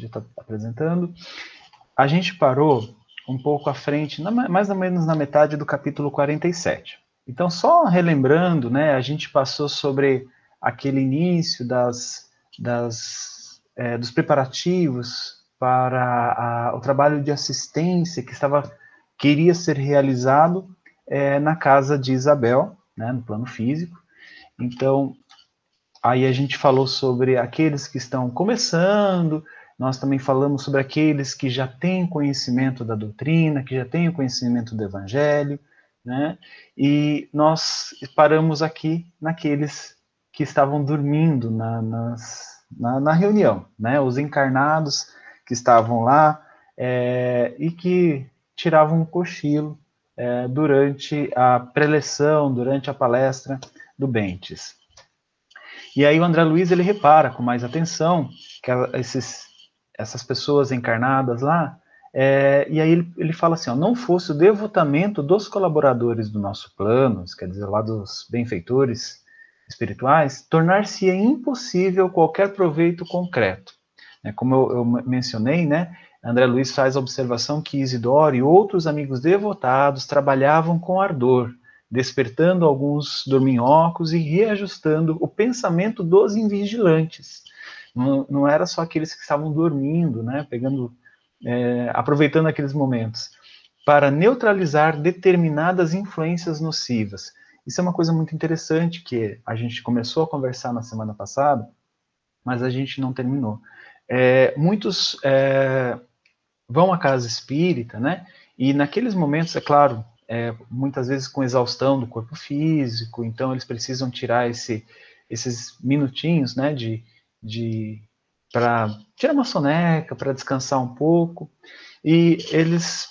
já está apresentando. A gente parou um pouco à frente, mais ou menos na metade do capítulo 47. Então, só relembrando, né, a gente passou sobre aquele início das, das, é, dos preparativos para a, o trabalho de assistência que estava queria ser realizado é, na casa de Isabel, né, no plano físico. Então, aí a gente falou sobre aqueles que estão começando, nós também falamos sobre aqueles que já têm conhecimento da doutrina, que já têm o conhecimento do evangelho, né? E nós paramos aqui naqueles que estavam dormindo na, nas, na, na reunião, né? Os encarnados que estavam lá é, e que tiravam um cochilo é, durante a preleção, durante a palestra do Bentes. E aí o André Luiz ele repara com mais atenção que esses, essas pessoas encarnadas lá, é, e aí ele, ele fala assim, ó, não fosse o devotamento dos colaboradores do nosso plano, quer dizer, lá dos benfeitores espirituais, tornar-se impossível qualquer proveito concreto. É, como eu, eu mencionei, né, André Luiz faz a observação que Isidoro e outros amigos devotados trabalhavam com ardor, despertando alguns dorminhocos e reajustando o pensamento dos invigilantes. Não, não era só aqueles que estavam dormindo, né, pegando, é, aproveitando aqueles momentos, para neutralizar determinadas influências nocivas. Isso é uma coisa muito interessante que a gente começou a conversar na semana passada, mas a gente não terminou. É, muitos é, vão à casa espírita, né? E naqueles momentos, é claro, é, muitas vezes com exaustão do corpo físico, então eles precisam tirar esse, esses minutinhos, né? De, de para tirar uma soneca, para descansar um pouco. E eles,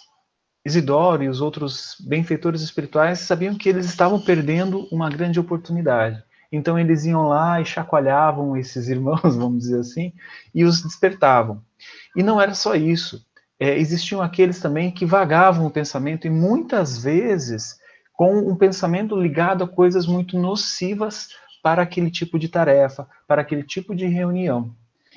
Isidoro e os outros benfeitores espirituais, sabiam que eles estavam perdendo uma grande oportunidade. Então eles iam lá e chacoalhavam esses irmãos, vamos dizer assim, e os despertavam. E não era só isso é, existiam aqueles também que vagavam o pensamento e muitas vezes com um pensamento ligado a coisas muito nocivas para aquele tipo de tarefa, para aquele tipo de reunião.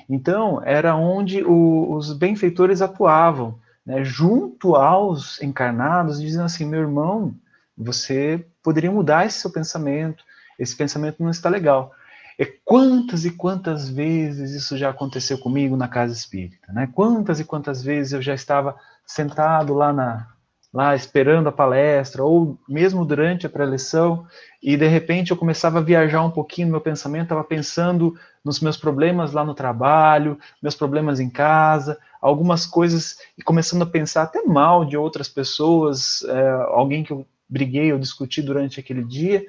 Então, era onde o, os benfeitores atuavam, né, junto aos encarnados, dizendo assim: meu irmão, você poderia mudar esse seu pensamento, esse pensamento não está legal. E quantas e quantas vezes isso já aconteceu comigo na casa espírita, né? Quantas e quantas vezes eu já estava sentado lá na lá esperando a palestra ou mesmo durante a preleção e de repente eu começava a viajar um pouquinho no meu pensamento, estava pensando nos meus problemas lá no trabalho, meus problemas em casa, algumas coisas e começando a pensar até mal de outras pessoas, é, alguém que eu briguei ou discuti durante aquele dia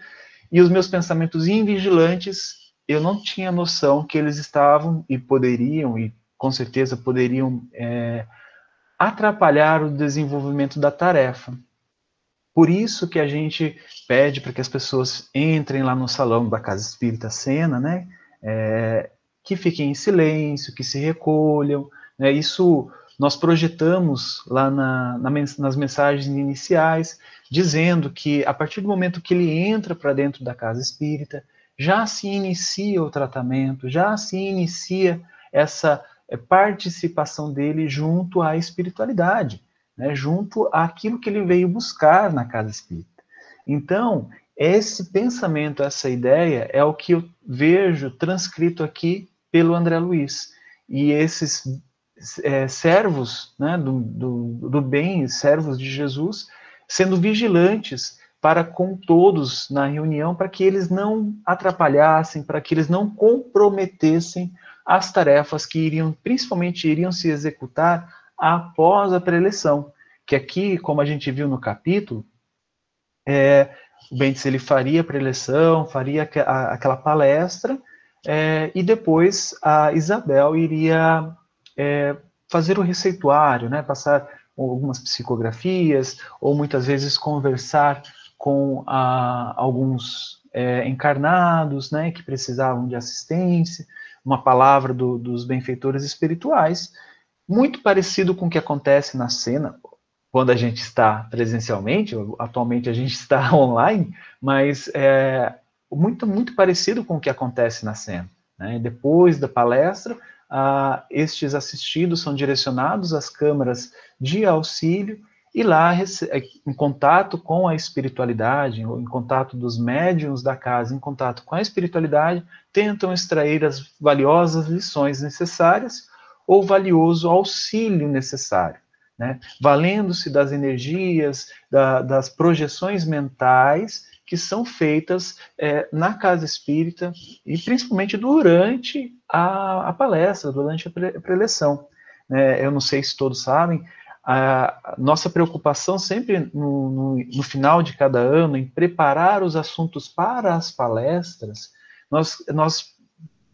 e os meus pensamentos invigilantes eu não tinha noção que eles estavam e poderiam, e com certeza poderiam é, atrapalhar o desenvolvimento da tarefa. Por isso que a gente pede para que as pessoas entrem lá no salão da Casa Espírita Sena, né? É, que fiquem em silêncio, que se recolham. Né? Isso nós projetamos lá na, na, nas mensagens iniciais, dizendo que a partir do momento que ele entra para dentro da Casa Espírita, já se inicia o tratamento, já se inicia essa participação dele junto à espiritualidade, né, junto àquilo que ele veio buscar na casa espírita. Então, esse pensamento, essa ideia é o que eu vejo transcrito aqui pelo André Luiz. E esses é, servos né, do, do, do bem, servos de Jesus, sendo vigilantes para com todos na reunião, para que eles não atrapalhassem, para que eles não comprometessem as tarefas que iriam, principalmente iriam se executar após a preleção. Que aqui, como a gente viu no capítulo, é, o Bentes ele faria a preleção, faria aquela palestra, é, e depois a Isabel iria é, fazer o receituário, né, passar algumas psicografias, ou muitas vezes conversar com ah, alguns é, encarnados, né, que precisavam de assistência, uma palavra do, dos benfeitores espirituais, muito parecido com o que acontece na cena quando a gente está presencialmente, atualmente a gente está online, mas é muito, muito parecido com o que acontece na cena. Né? Depois da palestra, ah, estes assistidos são direcionados às câmaras de auxílio e lá, é, em contato com a espiritualidade, em contato dos médiums da casa, em contato com a espiritualidade, tentam extrair as valiosas lições necessárias ou valioso auxílio necessário, né? valendo-se das energias, da, das projeções mentais que são feitas é, na casa espírita e principalmente durante a, a palestra, durante a, pre, a preleção. É, eu não sei se todos sabem, a nossa preocupação sempre no, no, no, final de cada ano em preparar os assuntos para as palestras, nós, nós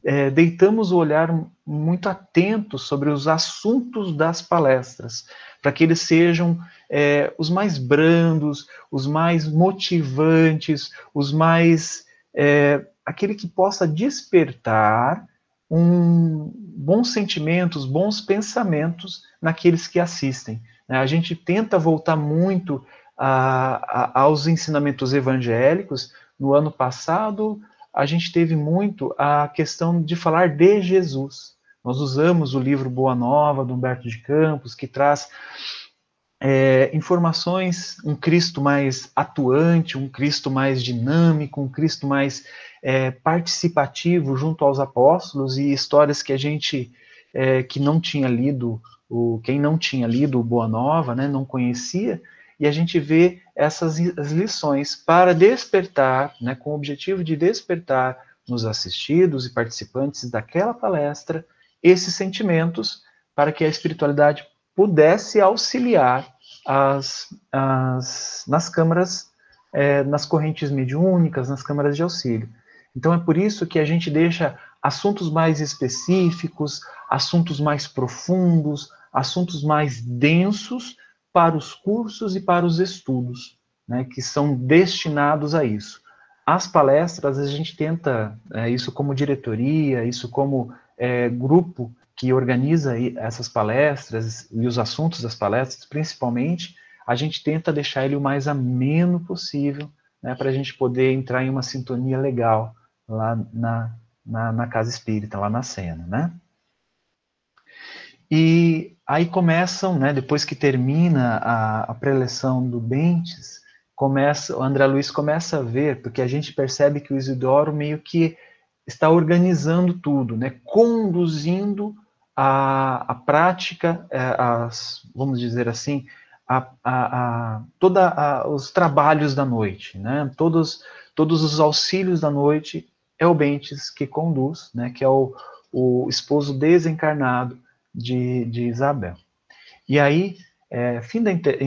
é, deitamos o olhar muito atento sobre os assuntos das palestras, para que eles sejam é, os mais brandos, os mais motivantes, os mais. É, aquele que possa despertar um, bons sentimentos, bons pensamentos naqueles que assistem. Né? A gente tenta voltar muito a, a, aos ensinamentos evangélicos. No ano passado, a gente teve muito a questão de falar de Jesus. Nós usamos o livro Boa Nova, do Humberto de Campos, que traz é, informações, um Cristo mais atuante, um Cristo mais dinâmico, um Cristo mais é, participativo junto aos apóstolos e histórias que a gente é, que não tinha lido, o, quem não tinha lido o Boa Nova, né, não conhecia, e a gente vê essas as lições para despertar, né, com o objetivo de despertar nos assistidos e participantes daquela palestra esses sentimentos para que a espiritualidade pudesse auxiliar as, as, nas câmaras, é, nas correntes mediúnicas, nas câmaras de auxílio. Então é por isso que a gente deixa assuntos mais específicos, assuntos mais profundos, assuntos mais densos para os cursos e para os estudos, né, que são destinados a isso. As palestras, a gente tenta, é, isso como diretoria, isso como é, grupo que organiza essas palestras e os assuntos das palestras, principalmente, a gente tenta deixar ele o mais ameno possível, né, para a gente poder entrar em uma sintonia legal lá na, na, na, casa espírita, lá na cena, né? E aí começam, né, depois que termina a, a preleção do Bentes, começa, o André Luiz começa a ver, porque a gente percebe que o Isidoro meio que está organizando tudo, né, conduzindo a, a prática, é, as, vamos dizer assim, a, a, a toda os trabalhos da noite, né? Todos, todos os auxílios da noite é o Bentes que conduz, né? Que é o, o esposo desencarnado de, de Isabel. E aí, é, fim da inter,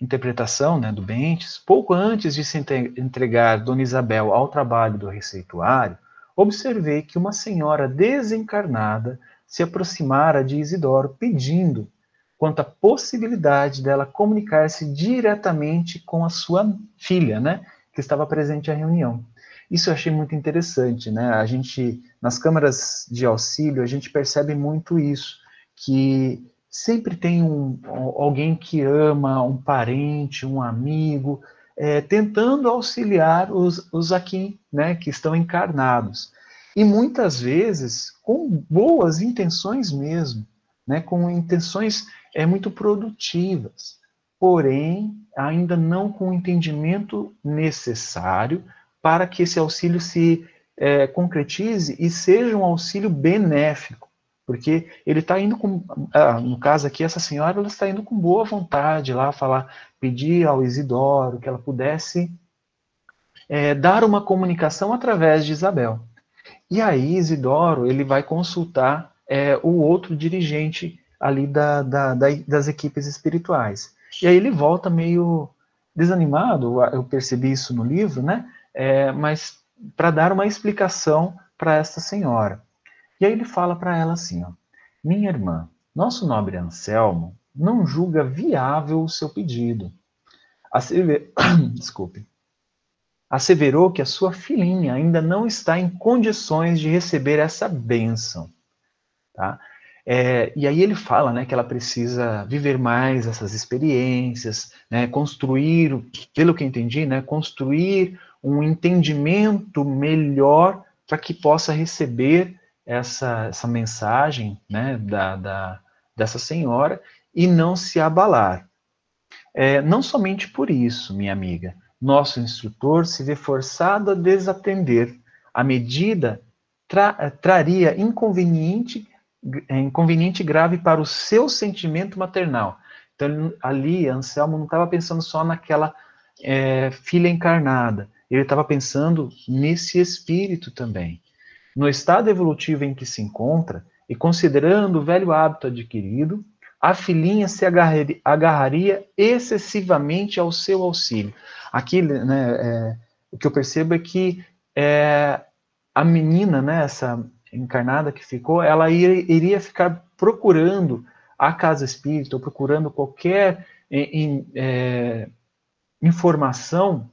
interpretação né, do Bentes, pouco antes de se entregar Dona Isabel ao trabalho do receituário, observei que uma senhora desencarnada se aproximara de Isidoro pedindo quanto à possibilidade dela comunicar-se diretamente com a sua filha, né, que estava presente à reunião. Isso eu achei muito interessante, né? A gente nas câmaras de auxílio a gente percebe muito isso, que sempre tem um, alguém que ama, um parente, um amigo, é, tentando auxiliar os, os aqui, né, que estão encarnados e muitas vezes com boas intenções mesmo, né, com intenções é, muito produtivas, porém ainda não com o entendimento necessário para que esse auxílio se é, concretize e seja um auxílio benéfico, porque ele está indo com, ah, no caso aqui, essa senhora ela está indo com boa vontade lá falar, pedir ao Isidoro que ela pudesse é, dar uma comunicação através de Isabel. E aí Isidoro ele vai consultar é, o outro dirigente ali da, da, da, das equipes espirituais. E aí ele volta meio desanimado, eu percebi isso no livro, né? É, mas para dar uma explicação para esta senhora. E aí ele fala para ela assim, ó, minha irmã, nosso nobre Anselmo não julga viável o seu pedido. Desculpe asseverou que a sua filhinha ainda não está em condições de receber essa bênção. Tá? É, e aí ele fala né, que ela precisa viver mais essas experiências, né, construir, pelo que entendi, né, construir um entendimento melhor para que possa receber essa, essa mensagem né, da, da, dessa senhora e não se abalar. É, não somente por isso, minha amiga, nosso instrutor se vê forçado a desatender. A medida tra traria inconveniente, inconveniente grave para o seu sentimento maternal. Então, ali, Anselmo não estava pensando só naquela é, filha encarnada, ele estava pensando nesse espírito também. No estado evolutivo em que se encontra, e considerando o velho hábito adquirido, a filhinha se agarraria, excessivamente ao seu auxílio. Aqui, né, é, o que eu percebo é que é, a menina, né, essa encarnada que ficou, ela iria, iria ficar procurando a casa espírita, ou procurando qualquer é, informação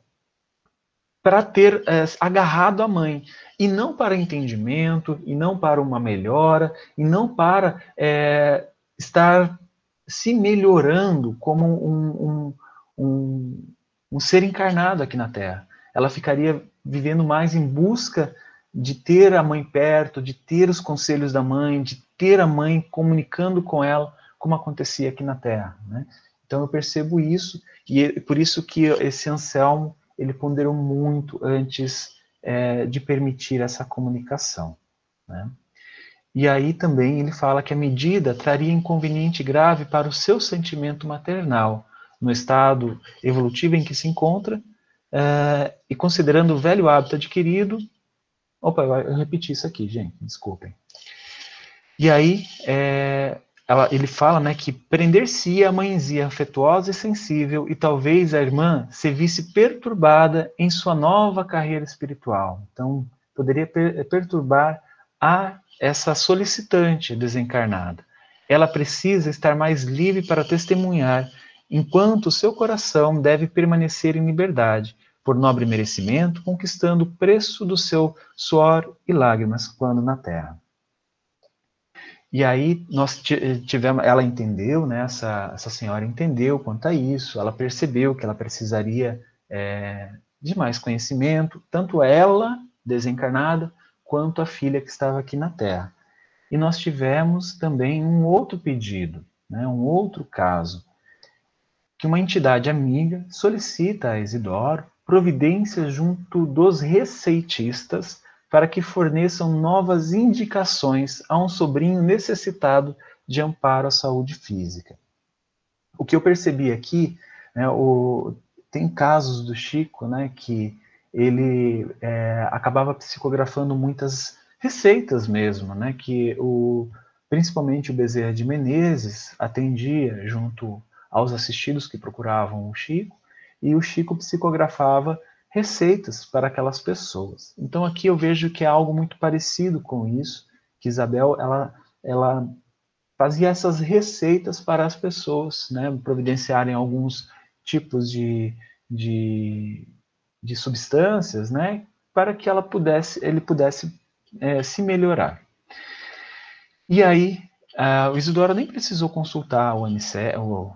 para ter é, agarrado a mãe, e não para entendimento, e não para uma melhora, e não para é, estar se melhorando como um, um, um, um ser encarnado aqui na Terra. Ela ficaria vivendo mais em busca de ter a mãe perto, de ter os conselhos da mãe, de ter a mãe comunicando com ela, como acontecia aqui na Terra. Né? Então eu percebo isso, e é por isso que esse Anselmo, ele ponderou muito antes é, de permitir essa comunicação. Né? E aí também ele fala que a medida traria inconveniente grave para o seu sentimento maternal, no estado evolutivo em que se encontra, é, e considerando o velho hábito adquirido. Opa, eu repeti isso aqui, gente, desculpem. E aí, é, ela, ele fala né, que prender-se a mãezinha afetuosa e sensível, e talvez a irmã se visse perturbada em sua nova carreira espiritual. Então, poderia per perturbar a essa solicitante desencarnada. Ela precisa estar mais livre para testemunhar, enquanto seu coração deve permanecer em liberdade, por nobre merecimento, conquistando o preço do seu suor e lágrimas quando na terra. E aí nós tivemos, ela entendeu, né, essa, essa senhora entendeu quanto a isso, ela percebeu que ela precisaria é, de mais conhecimento, tanto ela, desencarnada, quanto a filha que estava aqui na Terra. E nós tivemos também um outro pedido, né, um outro caso, que uma entidade amiga solicita a Isidoro providências junto dos receitistas para que forneçam novas indicações a um sobrinho necessitado de amparo à saúde física. O que eu percebi aqui, né, o, tem casos do Chico, né, que ele é, acabava psicografando muitas receitas mesmo, né, que o, principalmente o Bezerra de Menezes atendia junto aos assistidos que procuravam o Chico, e o Chico psicografava receitas para aquelas pessoas. Então aqui eu vejo que é algo muito parecido com isso, que Isabel ela, ela fazia essas receitas para as pessoas, né, providenciarem alguns tipos de, de de substâncias, né, para que ela pudesse, ele pudesse é, se melhorar. E aí, uh, o Isidoro nem precisou consultar o, Anice, o,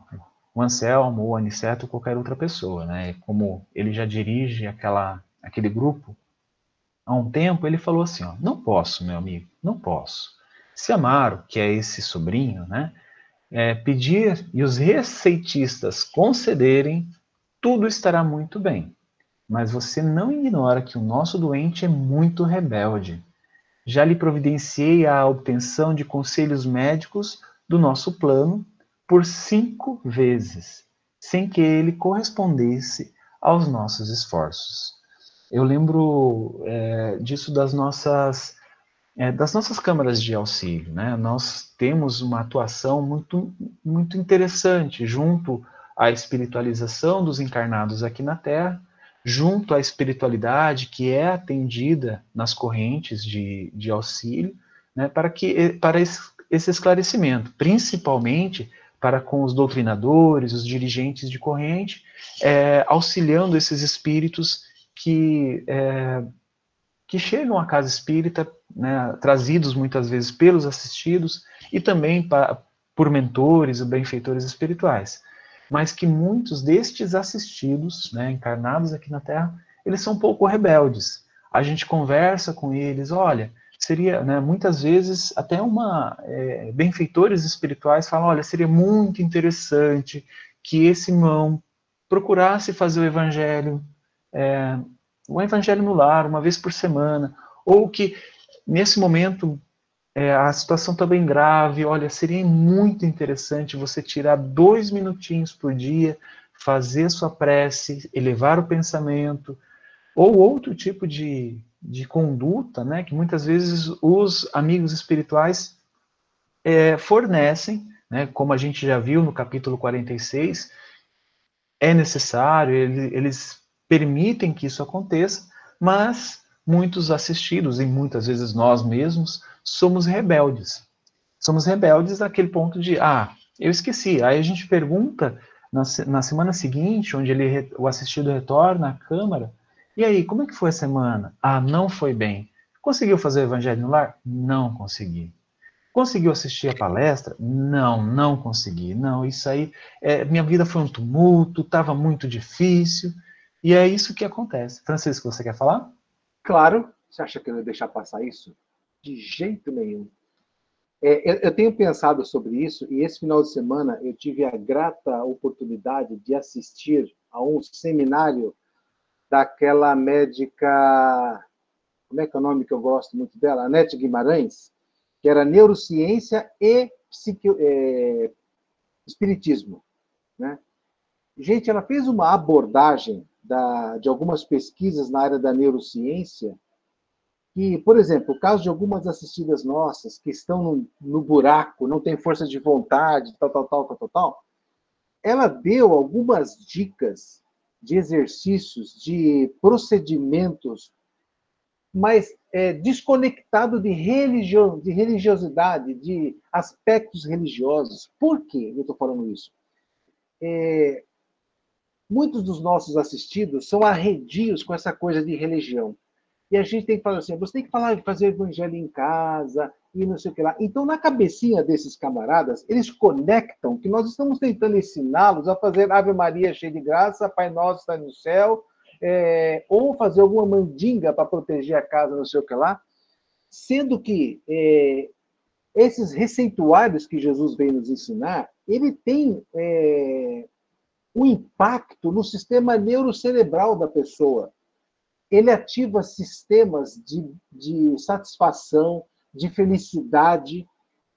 o Anselmo, o Aniceto, ou qualquer outra pessoa, né? Como ele já dirige aquela, aquele grupo há um tempo, ele falou assim, ó, não posso, meu amigo, não posso. Se Amaro, que é esse sobrinho, né, é, pedir e os receitistas concederem, tudo estará muito bem. Mas você não ignora que o nosso doente é muito rebelde. Já lhe providenciei a obtenção de conselhos médicos do nosso plano por cinco vezes, sem que ele correspondesse aos nossos esforços. Eu lembro é, disso das nossas é, das nossas câmaras de auxílio, né? Nós temos uma atuação muito muito interessante junto à espiritualização dos encarnados aqui na Terra junto à espiritualidade que é atendida nas correntes de, de auxílio, né, para, que, para esse esclarecimento, principalmente para com os doutrinadores, os dirigentes de corrente, é, auxiliando esses espíritos que, é, que chegam à casa espírita, né, trazidos muitas vezes pelos assistidos e também por mentores e benfeitores espirituais mas que muitos destes assistidos, né, encarnados aqui na Terra, eles são um pouco rebeldes. A gente conversa com eles, olha, seria, né, muitas vezes, até uma, é, benfeitores espirituais falam, olha, seria muito interessante que esse irmão procurasse fazer o evangelho, é, o evangelho no lar, uma vez por semana, ou que, nesse momento, é, a situação está bem grave, olha, seria muito interessante você tirar dois minutinhos por dia, fazer sua prece, elevar o pensamento, ou outro tipo de, de conduta, né, que muitas vezes os amigos espirituais é, fornecem, né, como a gente já viu no capítulo 46, é necessário, eles, eles permitem que isso aconteça, mas muitos assistidos, e muitas vezes nós mesmos, somos rebeldes. Somos rebeldes naquele ponto de, ah, eu esqueci. Aí a gente pergunta na, na semana seguinte, onde ele, o assistido retorna à Câmara, e aí, como é que foi a semana? Ah, não foi bem. Conseguiu fazer o evangelho no lar? Não consegui. Conseguiu assistir a palestra? Não, não consegui. Não, isso aí, é, minha vida foi um tumulto, estava muito difícil, e é isso que acontece. Francisco, você quer falar? Claro. Você acha que eu ia deixar passar isso? De jeito nenhum. É, eu, eu tenho pensado sobre isso, e esse final de semana eu tive a grata oportunidade de assistir a um seminário daquela médica, como é que é o nome que eu gosto muito dela? Anete Guimarães, que era neurociência e é, espiritismo. Né? Gente, ela fez uma abordagem da, de algumas pesquisas na área da neurociência, que, por exemplo, o caso de algumas assistidas nossas que estão no, no buraco, não tem força de vontade, tal, tal, tal, tal, tal, tal, ela deu algumas dicas de exercícios, de procedimentos, mas é, desconectado de, religio, de religiosidade, de aspectos religiosos. Por que eu estou falando isso? É, muitos dos nossos assistidos são arredios com essa coisa de religião. E a gente tem que falar assim, você tem que falar, fazer evangelho em casa, e não sei o que lá. Então, na cabecinha desses camaradas, eles conectam que nós estamos tentando ensiná-los a fazer Ave Maria cheia de graça, Pai Nosso está no céu, é, ou fazer alguma mandinga para proteger a casa, não sei o que lá, sendo que é, esses receituários que Jesus vem nos ensinar, ele tem é, um impacto no sistema neurocerebral da pessoa. Ele ativa sistemas de, de satisfação, de felicidade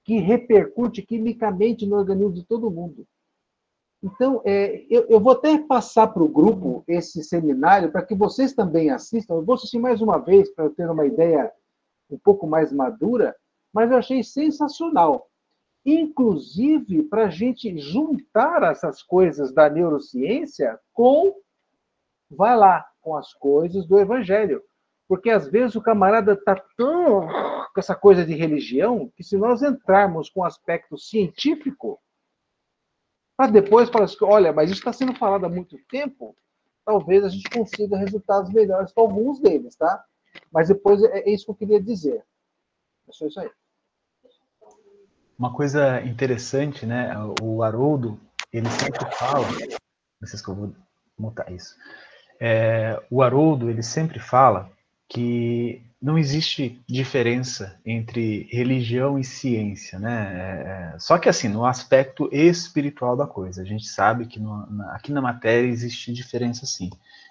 que repercute quimicamente no organismo de todo mundo. Então, é, eu, eu, vou até passar para o grupo esse seminário para que vocês também assistam. Eu vou assistir mais uma vez para ter uma ideia um pouco mais madura, mas eu achei sensacional. Inclusive para a gente juntar essas coisas da neurociência com, vai lá, com as coisas do Evangelho. Porque às vezes o camarada está tão com essa coisa de religião que se nós entrarmos com o aspecto científico, para depois falar assim, olha, mas isso está sendo falado há muito tempo, talvez a gente consiga resultados melhores com alguns deles, tá? Mas depois é, é isso que eu queria dizer. É só isso aí. Uma coisa interessante, né? O Haroldo, ele sempre fala, não sei se eu vou montar isso. É, o Haroldo, ele sempre fala que não existe diferença entre religião e ciência, né? É, é, só que assim, no aspecto espiritual da coisa, a gente sabe que no, na, aqui na matéria existe diferença sim.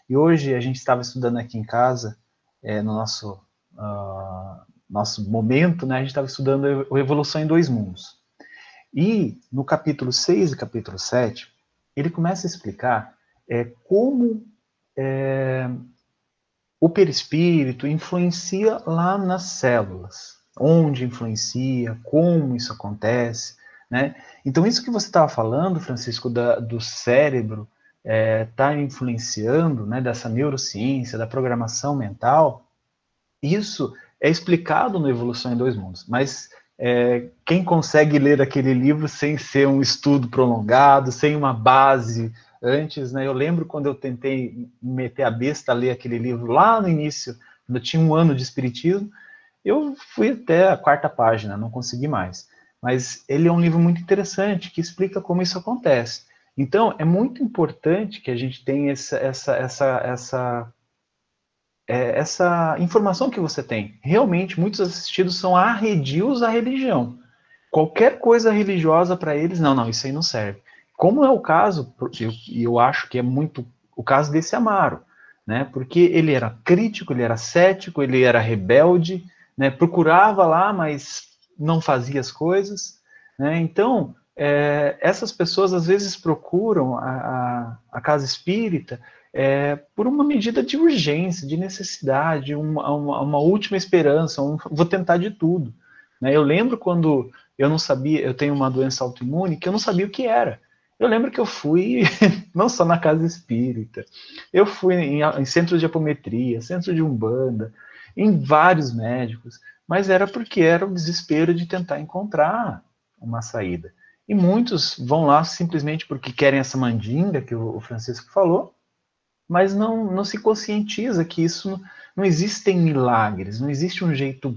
E hoje a gente estava estudando aqui em casa, é, no nosso uh, nosso momento, né? A gente estava estudando a evolução em dois mundos. E no capítulo 6 e capítulo 7, ele começa a explicar é, como é, o perispírito influencia lá nas células. Onde influencia, como isso acontece, né? Então, isso que você estava falando, Francisco, da, do cérebro estar é, tá influenciando, né, dessa neurociência, da programação mental, isso é explicado no Evolução em Dois Mundos, mas é, quem consegue ler aquele livro sem ser um estudo prolongado, sem uma base antes, né? Eu lembro quando eu tentei meter a besta a ler aquele livro lá no início, quando eu tinha um ano de espiritismo, eu fui até a quarta página, não consegui mais. Mas ele é um livro muito interessante que explica como isso acontece. Então, é muito importante que a gente tenha essa, essa, essa, essa é, essa informação que você tem. Realmente, muitos assistidos são arredios à religião. Qualquer coisa religiosa para eles, não, não, isso aí não serve. Como é o caso, e eu, eu acho que é muito o caso desse Amaro, né? Porque ele era crítico, ele era cético, ele era rebelde, né? Procurava lá, mas não fazia as coisas, né? Então, é, essas pessoas às vezes procuram a, a, a casa espírita é, por uma medida de urgência, de necessidade, uma, uma, uma última esperança, um, vou tentar de tudo. Né? Eu lembro quando eu não sabia, eu tenho uma doença autoimune que eu não sabia o que era. Eu lembro que eu fui, não só na casa espírita, eu fui em, em centros de apometria, centro de umbanda, em vários médicos, mas era porque era o desespero de tentar encontrar uma saída. E muitos vão lá simplesmente porque querem essa mandinga que o Francisco falou, mas não, não se conscientiza que isso não, existem milagres, não existe um jeito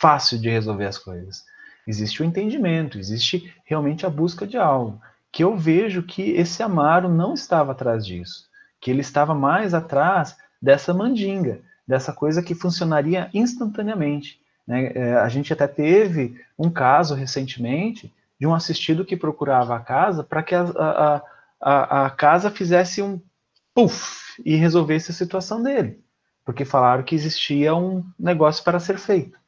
fácil de resolver as coisas. Existe o entendimento, existe realmente a busca de algo. Que eu vejo que esse Amaro não estava atrás disso, que ele estava mais atrás dessa mandinga, dessa coisa que funcionaria instantaneamente. Né? É, a gente até teve um caso recentemente de um assistido que procurava a casa para que a, a, a, a casa fizesse um puff e resolvesse a situação dele, porque falaram que existia um negócio para ser feito.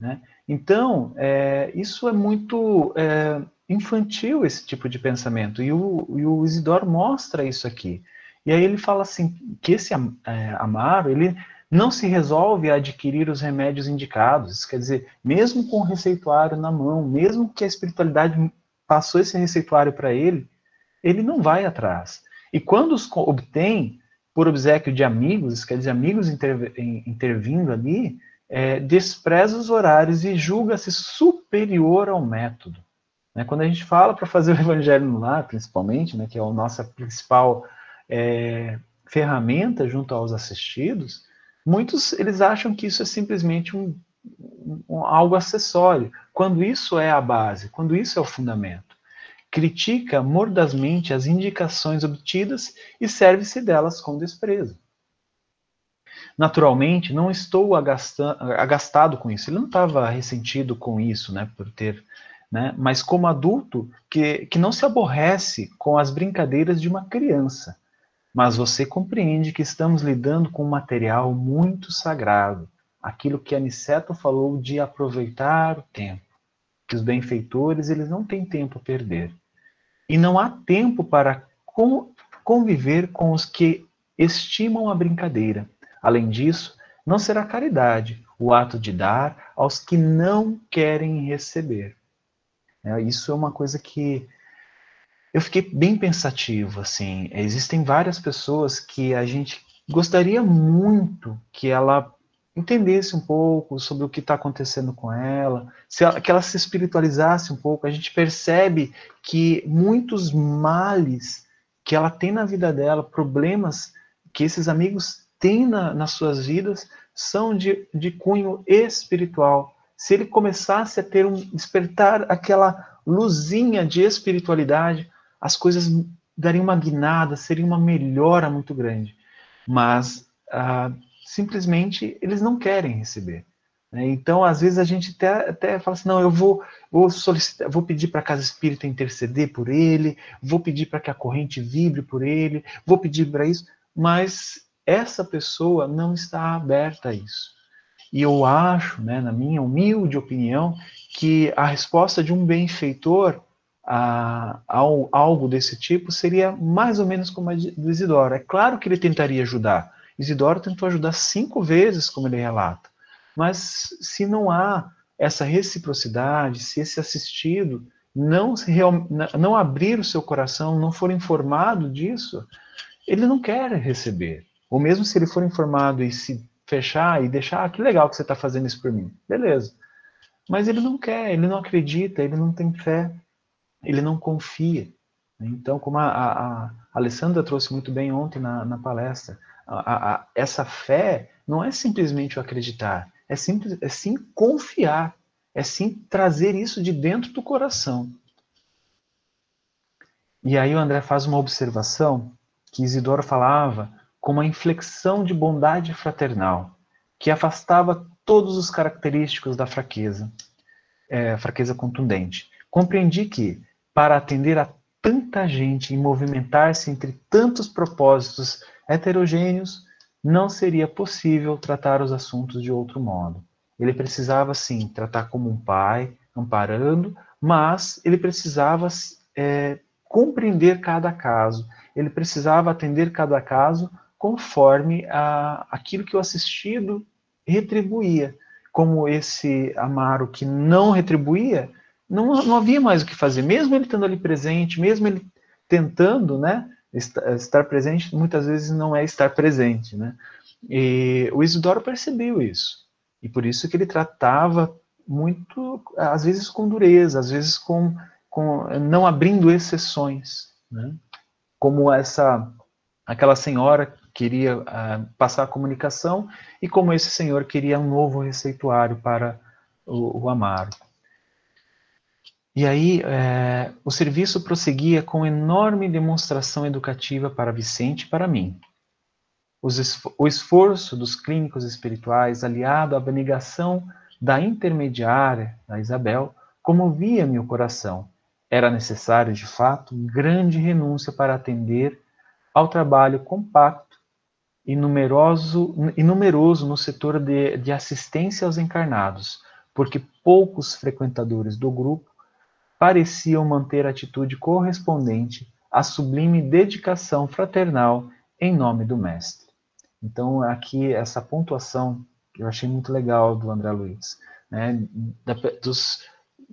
Né? Então, é, isso é muito é, infantil, esse tipo de pensamento, e o, e o, Isidoro mostra isso aqui. E aí ele fala assim, que esse é, Amaro, ele não se resolve a adquirir os remédios indicados, isso quer dizer, mesmo com o receituário na mão, mesmo que a espiritualidade passou esse receituário para ele, ele não vai atrás. E quando os obtém por obsequio de amigos, quer dizer, amigos intervindo ali, é, despreza os horários e julga-se superior ao método. Né? Quando a gente fala para fazer o evangelho no lar, principalmente, né, que é a nossa principal é, ferramenta junto aos assistidos, muitos eles acham que isso é simplesmente um, um, algo acessório, quando isso é a base, quando isso é o fundamento. Critica mordazmente as indicações obtidas e serve-se delas com desprezo. Naturalmente, não estou agastado com isso. Ele não estava ressentido com isso, né, por ter, né, mas como adulto que, que não se aborrece com as brincadeiras de uma criança. Mas você compreende que estamos lidando com um material muito sagrado, aquilo que Aniceto falou de aproveitar o tempo, que os benfeitores eles não têm tempo a perder. E não há tempo para conviver com os que estimam a brincadeira Além disso, não será caridade o ato de dar aos que não querem receber. É, isso é uma coisa que eu fiquei bem pensativo, assim. Existem várias pessoas que a gente gostaria muito que ela entendesse um pouco sobre o que está acontecendo com ela, ela, que ela se espiritualizasse um pouco. A gente percebe que muitos males que ela tem na vida dela, problemas que esses amigos tem na, nas suas vidas são de, de cunho espiritual. Se ele começasse a ter um despertar aquela luzinha de espiritualidade, as coisas dariam uma guinada, seria uma melhora muito grande. Mas ah, simplesmente eles não querem receber. Né? Então, às vezes a gente até, até fala assim, não, eu vou, vou solicitar, vou pedir para a casa espírita interceder por ele, vou pedir para que a corrente vibre por ele, vou pedir para isso, mas essa pessoa não está aberta a isso. E eu acho, né, na minha humilde opinião, que a resposta de um benfeitor a, a, algo desse tipo seria mais ou menos como a do Isidoro. É claro que ele tentaria ajudar. Isidoro tentou ajudar cinco vezes, como ele relata. Mas se não há essa reciprocidade, se esse assistido não, não abrir o seu coração, não for informado disso, ele não quer receber. Ou mesmo se ele for informado e se fechar e deixar, ah, que legal que você está fazendo isso por mim. Beleza. Mas ele não quer, ele não acredita, ele não tem fé, ele não confia. Então, como a, a, a Alessandra trouxe muito bem ontem na, na palestra, a, essa fé não é simplesmente o acreditar, é, simples, é sim confiar, é sim trazer isso de dentro do coração. E aí o André faz uma observação que Isidoro falava com uma inflexão de bondade fraternal que afastava todos os característicos da fraqueza, é, fraqueza contundente. Compreendi que, para atender a tanta gente e movimentar-se entre tantos propósitos heterogêneos, não seria possível tratar os assuntos de outro modo. Ele precisava, sim, tratar como um pai, amparando, mas ele precisava é, compreender cada caso, ele precisava atender cada caso conforme a, aquilo que o assistido retribuía. Como esse Amaro que não retribuía, não, não havia mais o que fazer, mesmo ele estando ali presente, mesmo ele tentando, né, estar presente, muitas vezes não é estar presente, né? E o Isidoro percebeu isso, e por isso que ele tratava muito, às vezes com dureza, às vezes com, com não abrindo exceções, né? Como essa, aquela senhora queria uh, passar a comunicação e como esse senhor queria um novo receituário para o, o Amaro. E aí, é, o serviço prosseguia com enorme demonstração educativa para Vicente e para mim. o esforço dos clínicos espirituais, aliado à abnegação da intermediária, da Isabel, comovia meu coração. Era necessário, de fato, grande renúncia para atender ao trabalho compacto e numeroso, e numeroso no setor de, de assistência aos encarnados, porque poucos frequentadores do grupo pareciam manter atitude correspondente à sublime dedicação fraternal em nome do Mestre. Então, aqui, essa pontuação que eu achei muito legal do André Luiz, né, da, dos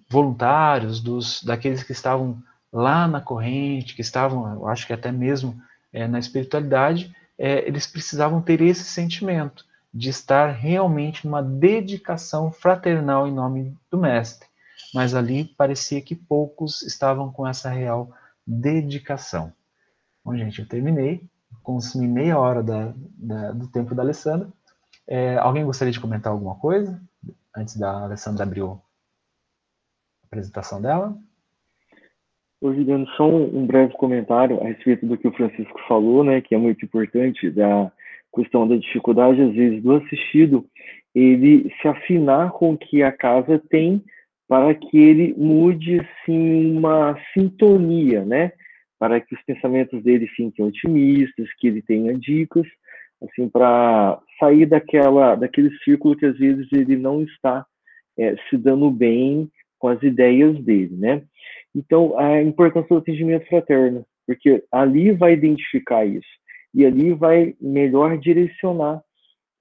voluntários, dos, daqueles que estavam lá na corrente, que estavam, eu acho que até mesmo é, na espiritualidade, é, eles precisavam ter esse sentimento de estar realmente numa dedicação fraternal em nome do Mestre mas ali parecia que poucos estavam com essa real dedicação. Bom, gente, eu terminei, consumi meia hora da, da, do tempo da Alessandra. É, alguém gostaria de comentar alguma coisa antes da Alessandra abrir a apresentação dela? Ô, Juliano, só um, um breve comentário a respeito do que o Francisco falou, né, que é muito importante, da questão da dificuldade, às vezes, do assistido, ele se afinar com o que a casa tem para que ele mude assim uma sintonia, né? Para que os pensamentos dele fiquem otimistas, que ele tenha dicas, assim, para sair daquela daquele círculo que às vezes ele não está é, se dando bem com as ideias dele, né? Então, a importância do atendimento fraterno, porque ali vai identificar isso e ali vai melhor direcionar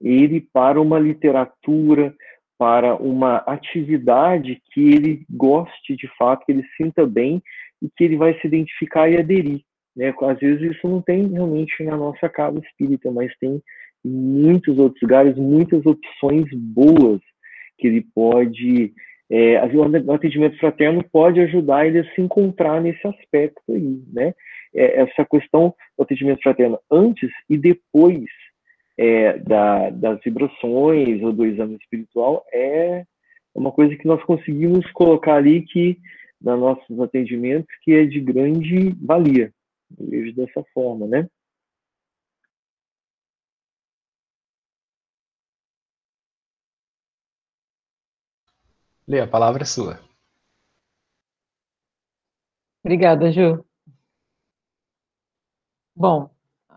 ele para uma literatura, para uma atividade que ele goste de fato, que ele sinta bem e que ele vai se identificar e aderir. Né? Às vezes isso não tem realmente na nossa casa espírita, mas tem em muitos outros lugares muitas opções boas que ele pode. É, o atendimento fraterno pode ajudar ele a se encontrar nesse aspecto aí, né? É, essa questão do atendimento fraterno antes e depois é, da, das vibrações ou do exame espiritual é uma coisa que nós conseguimos colocar ali que nos nossos atendimentos que é de grande valia. Eu vejo dessa forma, né? Lê, a palavra é sua. Obrigada, Ju. Bom,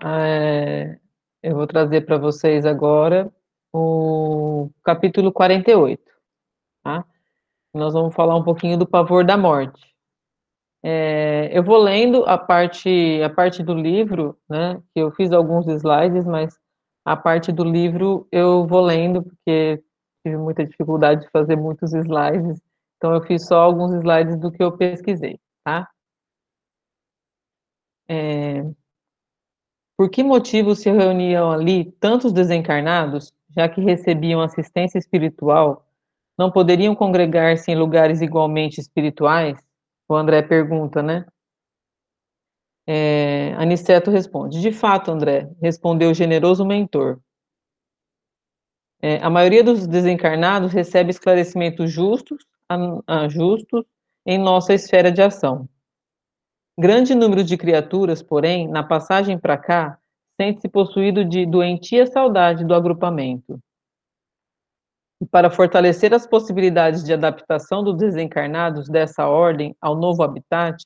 é, eu vou trazer para vocês agora o capítulo 48, tá? Nós vamos falar um pouquinho do pavor da morte. É, eu vou lendo a parte, a parte do livro, né? Que eu fiz alguns slides, mas a parte do livro eu vou lendo porque tive muita dificuldade de fazer muitos slides, então eu fiz só alguns slides do que eu pesquisei, tá? É, por que motivo se reuniam ali tantos desencarnados, já que recebiam assistência espiritual, não poderiam congregar-se em lugares igualmente espirituais? O André pergunta, né? É, Aniceto responde: De fato, André, respondeu o generoso mentor. É, a maioria dos desencarnados recebe esclarecimentos justos, a, a justos em nossa esfera de ação. Grande número de criaturas, porém, na passagem para cá, sente-se possuído de doentia saudade do agrupamento. E para fortalecer as possibilidades de adaptação dos desencarnados dessa ordem ao novo habitat,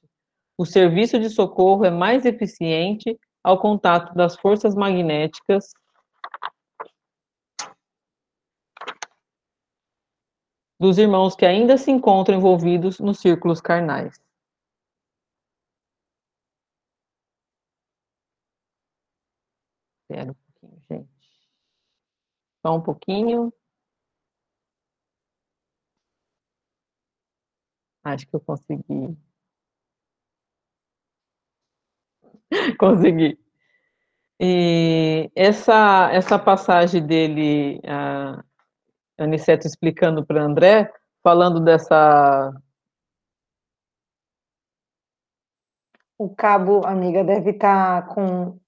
o serviço de socorro é mais eficiente ao contato das forças magnéticas dos irmãos que ainda se encontram envolvidos nos círculos carnais. Espera um pouquinho, gente. Só um pouquinho. Acho que eu consegui. consegui. E essa, essa passagem dele, a Aniceto explicando para André, falando dessa. O cabo, amiga, deve estar tá com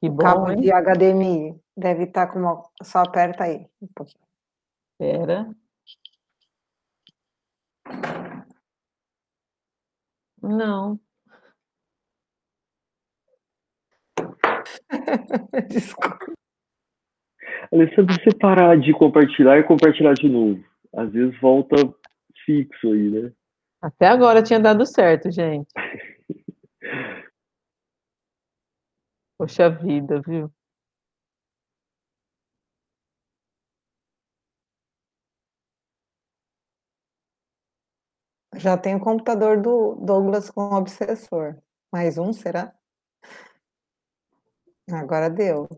que bom, cabo hein? de HDMI. Deve estar tá com uma. Só aperta aí um pouquinho. Espera. Não. Desculpa. Alessandro, você parar de compartilhar e compartilhar de novo. Às vezes volta fixo aí, né? Até agora tinha dado certo, gente. Poxa vida, viu? Já tem o computador do Douglas com obsessor. Mais um, será? Agora deu.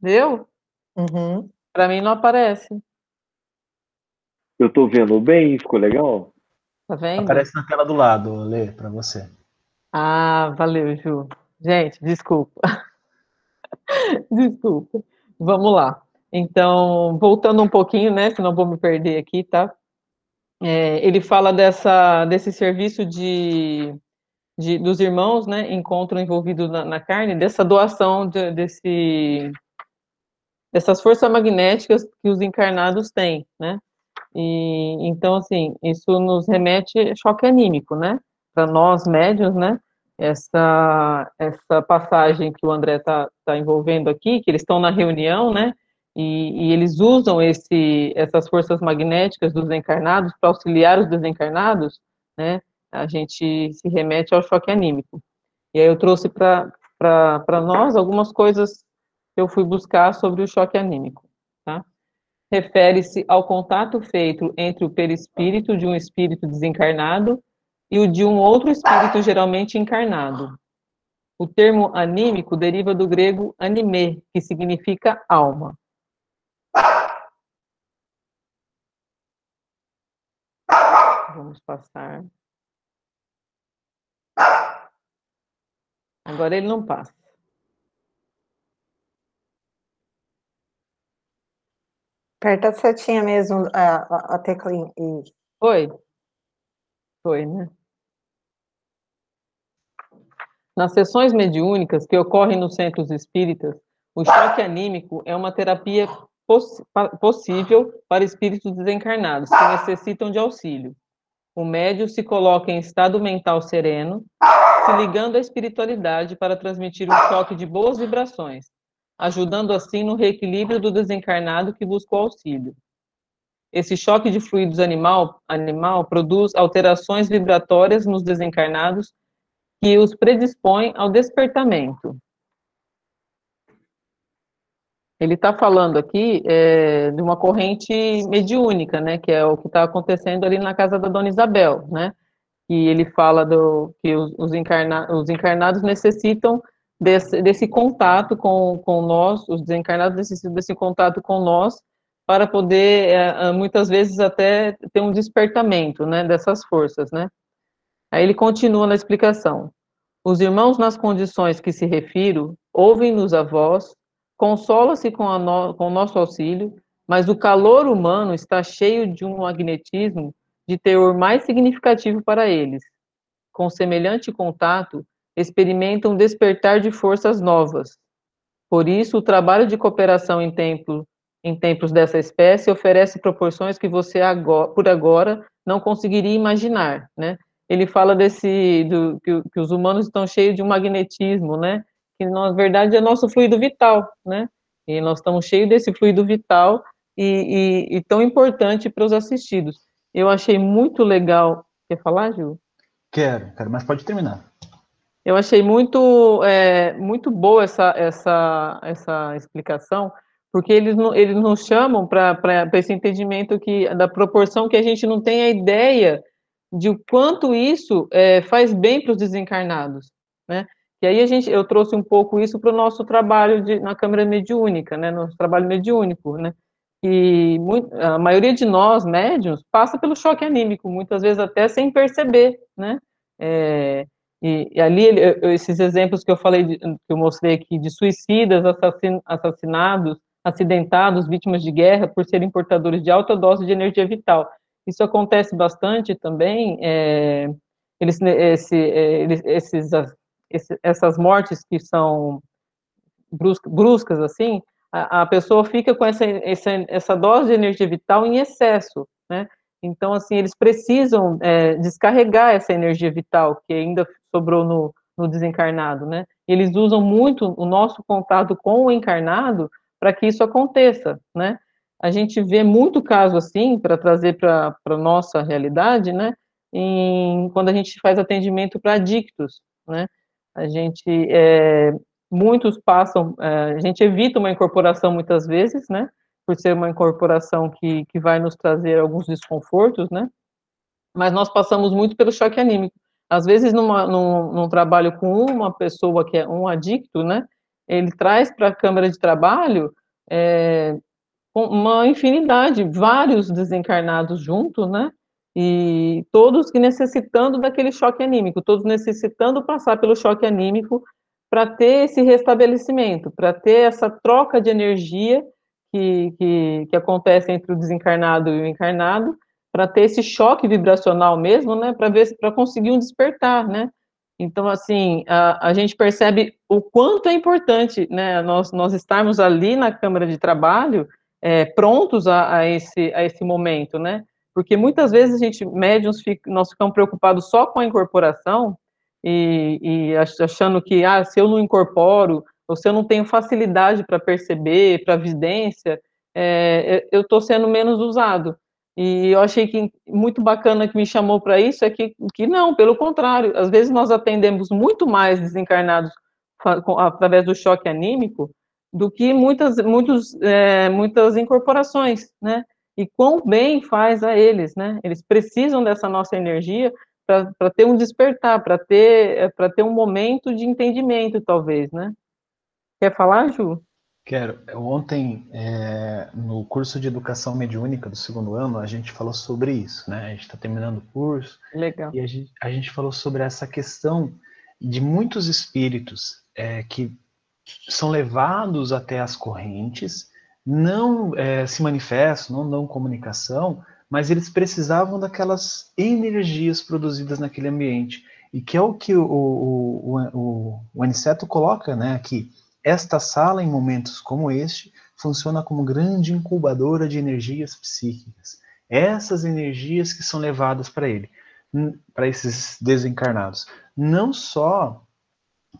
Deu? Uhum. Para mim não aparece. Eu tô vendo bem, ficou legal? Tá vendo? Aparece na tela do lado, Lê, para você. Ah, valeu, Ju. Gente, desculpa. desculpa. Vamos lá. Então, voltando um pouquinho, né? Senão vou me perder aqui, tá? É, ele fala dessa, desse serviço de, de, dos irmãos, né? Encontro envolvido na, na carne, dessa doação de, desse, dessas forças magnéticas que os encarnados têm, né? E, então, assim, isso nos remete a choque anímico, né? Para nós médios, né? Essa, essa passagem que o André está tá envolvendo aqui, que eles estão na reunião, né? E, e, eles usam esse, essas forças magnéticas dos encarnados para auxiliar os desencarnados, né? A gente se remete ao choque anímico. E aí eu trouxe para nós algumas coisas eu fui buscar sobre o choque anímico, tá? refere-se ao contato feito entre o perispírito de um espírito desencarnado e o de um outro espírito geralmente encarnado. O termo anímico deriva do grego anime, que significa alma. Vamos passar. Agora ele não passa. Aperta a setinha mesmo, a, a, a teclinha. Foi? Foi, né? Nas sessões mediúnicas que ocorrem nos centros espíritas, o choque anímico é uma terapia poss possível para espíritos desencarnados que necessitam de auxílio. O médium se coloca em estado mental sereno, se ligando à espiritualidade para transmitir um choque de boas vibrações, ajudando assim no reequilíbrio do desencarnado que busca o auxílio. Esse choque de fluidos animal, animal produz alterações vibratórias nos desencarnados que os predispõem ao despertamento. Ele está falando aqui é, de uma corrente mediúnica, né, que é o que está acontecendo ali na casa da Dona Isabel, né, que ele fala do, que os, os, encarna, os encarnados necessitam desse, desse contato com, com nós, os desencarnados necessitam desse contato com nós, para poder, é, é, muitas vezes, até ter um despertamento, né, dessas forças, né. Aí ele continua na explicação. Os irmãos nas condições que se refiro, ouvem-nos a voz, consolam-se com, com o nosso auxílio, mas o calor humano está cheio de um magnetismo de teor mais significativo para eles. Com semelhante contato, experimentam despertar de forças novas. Por isso, o trabalho de cooperação em, templo, em templos dessa espécie oferece proporções que você, agora, por agora, não conseguiria imaginar, né? Ele fala desse, do, que, que os humanos estão cheios de um magnetismo, né? que na verdade é nosso fluido vital, né? E nós estamos cheios desse fluido vital e, e, e tão importante para os assistidos. Eu achei muito legal. Quer falar, Gil? Quero, quero, mas pode terminar. Eu achei muito, é, muito boa essa, essa, essa explicação, porque eles, eles nos chamam para esse entendimento que, da proporção que a gente não tem a ideia de o quanto isso é, faz bem para os desencarnados, né? E aí a gente, eu trouxe um pouco isso para o nosso trabalho de, na Câmara Mediúnica, né? Nosso trabalho mediúnico, né? E muito, a maioria de nós, médiums, passa pelo choque anímico, muitas vezes até sem perceber, né? É, e, e, ali, esses exemplos que eu falei, que eu mostrei aqui, de suicidas, assassin, assassinados, acidentados, vítimas de guerra, por serem portadores de alta dose de energia vital. Isso acontece bastante também, é, eles, esse, é, esses, esse, essas mortes que são bruscas, assim, a, a, pessoa fica com essa, essa, essa dose de energia vital em excesso, né? Então, assim, eles precisam é, descarregar essa energia vital que ainda sobrou no, no desencarnado, né? Eles usam muito o nosso contato com o encarnado para que isso aconteça, né? A gente vê muito caso assim, para trazer para a nossa realidade, né? Em, quando a gente faz atendimento para adictos, né? A gente, é, muitos passam, é, a gente evita uma incorporação muitas vezes, né? Por ser uma incorporação que, que vai nos trazer alguns desconfortos, né? Mas nós passamos muito pelo choque anímico. Às vezes, numa, num, num trabalho com uma pessoa que é um adicto, né? ele traz para a Câmara de Trabalho é, uma infinidade, vários desencarnados juntos, né? E todos necessitando daquele choque anímico, todos necessitando passar pelo choque anímico para ter esse restabelecimento, para ter essa troca de energia que, que, que, acontece entre o desencarnado e o encarnado, para ter esse choque vibracional mesmo, né? Para ver para conseguir um despertar, né? Então, assim, a, a gente percebe o quanto é importante né, nós, nós estarmos ali na Câmara de Trabalho é, prontos a, a, esse, a esse momento, né? Porque muitas vezes a gente, médiums, fica, nós ficamos preocupados só com a incorporação e, e achando que, ah, se eu não incorporo, ou se eu não tenho facilidade para perceber, para vidência, é, eu estou sendo menos usado. E eu achei que muito bacana que me chamou para isso é que, que não, pelo contrário, às vezes nós atendemos muito mais desencarnados através do choque anímico do que muitas, muitos, é, muitas incorporações, né? E quão bem faz a eles, né? Eles precisam dessa nossa energia para ter um despertar, para ter, para ter um momento de entendimento, talvez, né? Quer falar, Ju? Quero. Ontem, é, no curso de educação mediúnica do segundo ano, a gente falou sobre isso, né? A gente está terminando o curso. Legal. E a gente, a gente falou sobre essa questão de muitos espíritos é, que são levados até as correntes, não é, se manifestam, não dão comunicação, mas eles precisavam daquelas energias produzidas naquele ambiente. E que é o que o, o, o, o Aniceto coloca né, aqui esta sala, em momentos como este, funciona como grande incubadora de energias psíquicas. Essas energias que são levadas para ele, para esses desencarnados. Não só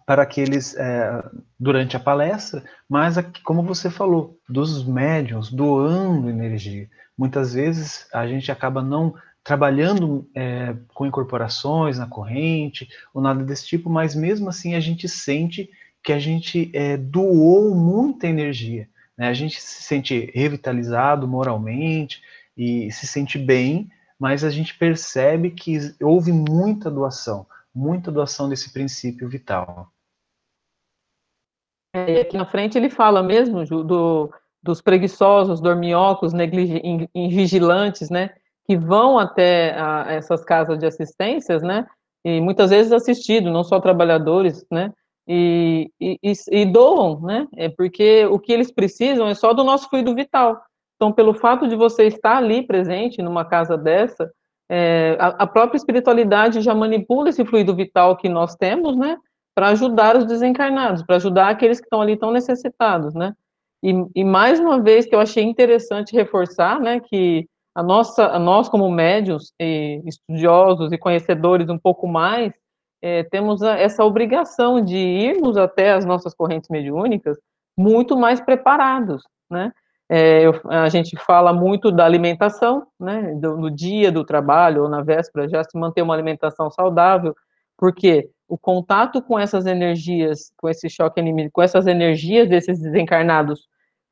para aqueles é, durante a palestra, mas como você falou, dos médiums doando energia. Muitas vezes a gente acaba não trabalhando é, com incorporações na corrente ou nada desse tipo, mas mesmo assim a gente sente que a gente é, doou muita energia. Né? A gente se sente revitalizado moralmente e se sente bem, mas a gente percebe que houve muita doação, muita doação desse princípio vital. É, aqui na frente ele fala mesmo do, dos preguiçosos, dorminhocos, invigilantes, né, que vão até a, essas casas de assistências, né, e muitas vezes assistido, não só trabalhadores, né, e, e, e, doam, né? É porque o que eles precisam é só do nosso fluido vital. Então, pelo fato de você estar ali presente numa casa dessa, é, a, a, própria espiritualidade já manipula esse fluido vital que nós temos, né? Para ajudar os desencarnados, para ajudar aqueles que estão ali tão necessitados, né? E, e, mais uma vez que eu achei interessante reforçar, né? Que a nossa, nós como médios, e estudiosos e conhecedores um pouco mais é, temos essa obrigação de irmos até as nossas correntes mediúnicas muito mais preparados, né? É, eu, a gente fala muito da alimentação, né? Do, no dia do trabalho ou na véspera já se manter uma alimentação saudável, porque o contato com essas energias, com esse choque anímico, com essas energias desses desencarnados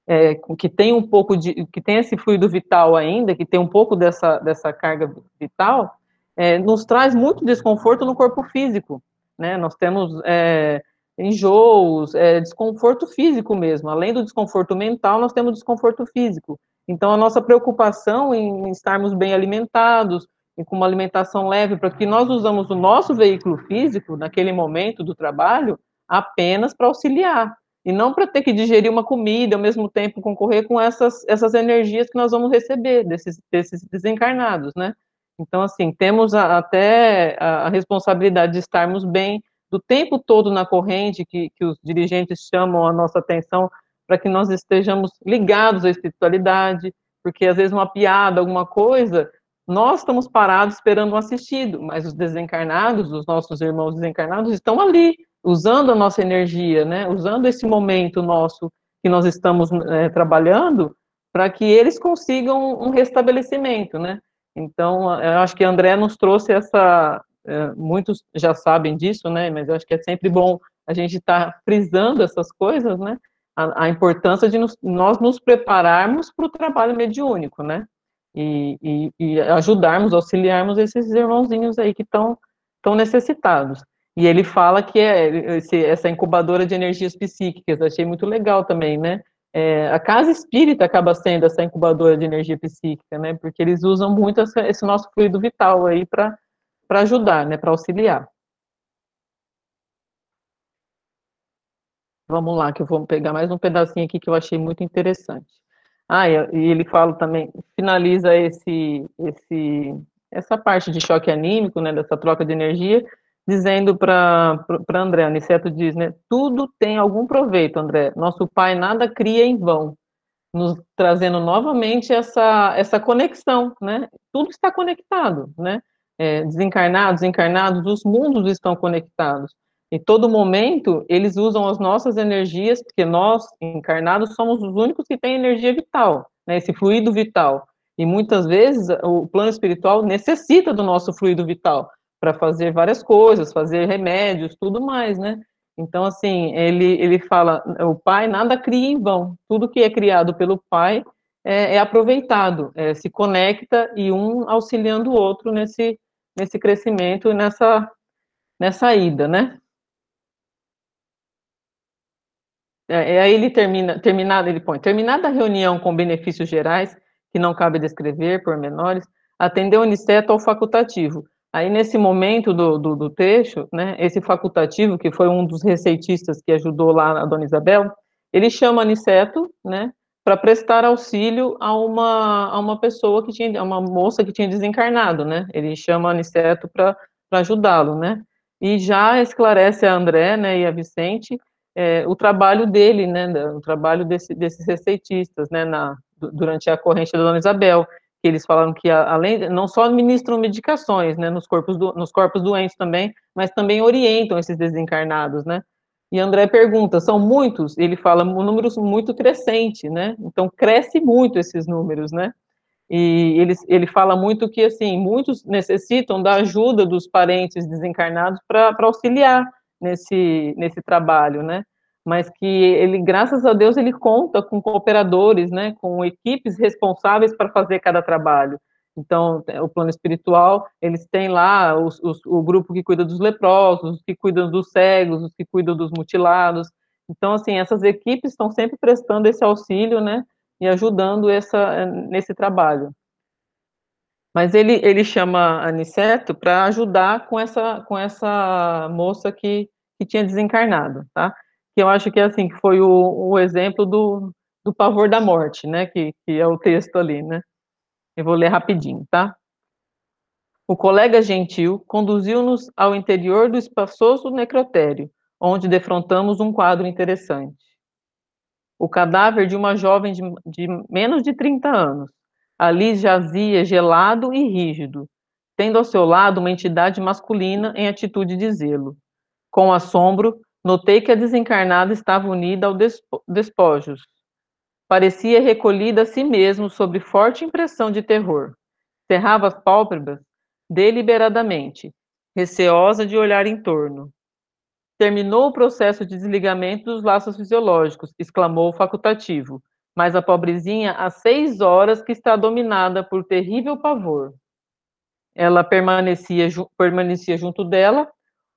é, que tem um pouco de, que tem esse fluido vital ainda, que tem um pouco dessa, dessa carga vital, é, nos traz muito desconforto no corpo físico, né? Nós temos é, enjoos, é, desconforto físico mesmo. Além do desconforto mental, nós temos desconforto físico. Então, a nossa preocupação em estarmos bem alimentados, e com uma alimentação leve, para que nós usamos o nosso veículo físico, naquele momento do trabalho, apenas para auxiliar, e não para ter que digerir uma comida, ao mesmo tempo concorrer com essas, essas energias que nós vamos receber desses, desses desencarnados, né? Então, assim, temos a, até a, a, responsabilidade de estarmos bem do tempo todo na corrente, que, que os dirigentes chamam a nossa atenção para que nós estejamos ligados à espiritualidade, porque às vezes uma piada, alguma coisa, nós estamos parados esperando um assistido, mas os desencarnados, os nossos irmãos desencarnados, estão ali, usando a nossa energia, né? Usando esse momento nosso que nós estamos é, trabalhando para que eles consigam um restabelecimento, né? Então, eu acho que André nos trouxe essa, é, muitos já sabem disso, né? Mas eu acho que é sempre bom a gente estar tá frisando essas coisas, né? A, a importância de nos, nós nos prepararmos para o trabalho mediúnico, né? E, e, e, ajudarmos, auxiliarmos esses irmãozinhos aí que estão tão necessitados. E ele fala que é esse, essa incubadora de energias psíquicas, achei muito legal também, né? É, a casa espírita acaba sendo essa incubadora de energia psíquica, né? Porque eles usam muito esse nosso fluido vital aí para ajudar, né? Para auxiliar. Vamos lá, que eu vou pegar mais um pedacinho aqui que eu achei muito interessante. Ah, e ele fala também, finaliza esse, esse, essa parte de choque anímico, né? Dessa troca de energia, dizendo para André, Aniceto diz, né, tudo tem algum proveito, André, nosso pai nada cria em vão, nos trazendo novamente essa, essa conexão, né, tudo está conectado, né, é, desencarnados, encarnados, os mundos estão conectados, em todo momento, eles usam as nossas energias, porque nós, encarnados, somos os únicos que têm energia vital, né, esse fluido vital, e muitas vezes o plano espiritual necessita do nosso fluido vital, para fazer várias coisas, fazer remédios, tudo mais, né? Então, assim, ele, ele fala, o pai nada cria em vão, tudo que é criado pelo pai é, é aproveitado, é, se conecta e um auxiliando o outro nesse, nesse crescimento e nessa, nessa ida, né? É, aí ele termina, terminada, ele põe, terminada a reunião com benefícios gerais, que não cabe descrever por menores, atendeu Aniceto ao facultativo, Aí, nesse momento do, do, do, texto, né, esse facultativo, que foi um dos receitistas que ajudou lá a Dona Isabel, ele chama Aniceto, né, para prestar auxílio a uma, a uma pessoa que tinha, a uma moça que tinha desencarnado, né, ele chama Aniceto para ajudá-lo, né, e já esclarece a André, né, e a Vicente, é, o trabalho dele, né, o trabalho desse, desses receitistas, né, na, durante a corrente da Dona Isabel, que eles falaram que além não só administram medicações, né, nos corpos do, nos corpos doentes também, mas também orientam esses desencarnados, né? E André pergunta, são muitos? Ele fala um número muito crescente, né? Então cresce muito esses números, né? E ele, ele fala muito que assim muitos necessitam da ajuda dos parentes desencarnados para auxiliar nesse nesse trabalho, né? Mas que ele, graças a Deus, ele conta com cooperadores, né, com equipes responsáveis para fazer cada trabalho. Então, o plano espiritual, eles têm lá os, os, o grupo que cuida dos leprosos, os que cuidam dos cegos, os que cuidam dos mutilados. Então, assim, essas equipes estão sempre prestando esse auxílio, né, e ajudando essa, nesse trabalho. Mas ele, ele chama Aniceto para ajudar com essa, com essa moça que, que tinha desencarnado, tá? Que eu acho que é assim, que foi o, o exemplo do, do pavor da morte, né, que, que é o texto ali, né. Eu vou ler rapidinho, tá? O colega gentil conduziu-nos ao interior do espaçoso necrotério, onde defrontamos um quadro interessante. O cadáver de uma jovem de, de menos de 30 anos. Ali jazia gelado e rígido, tendo ao seu lado uma entidade masculina em atitude de zelo. Com assombro, notei que a desencarnada estava unida ao despo despojos. Parecia recolhida a si mesmo sob forte impressão de terror. Cerrava as pálpebras deliberadamente, receosa de olhar em torno. Terminou o processo de desligamento dos laços fisiológicos, exclamou o facultativo. Mas a pobrezinha há seis horas que está dominada por terrível pavor. Ela permanecia, permanecia junto dela,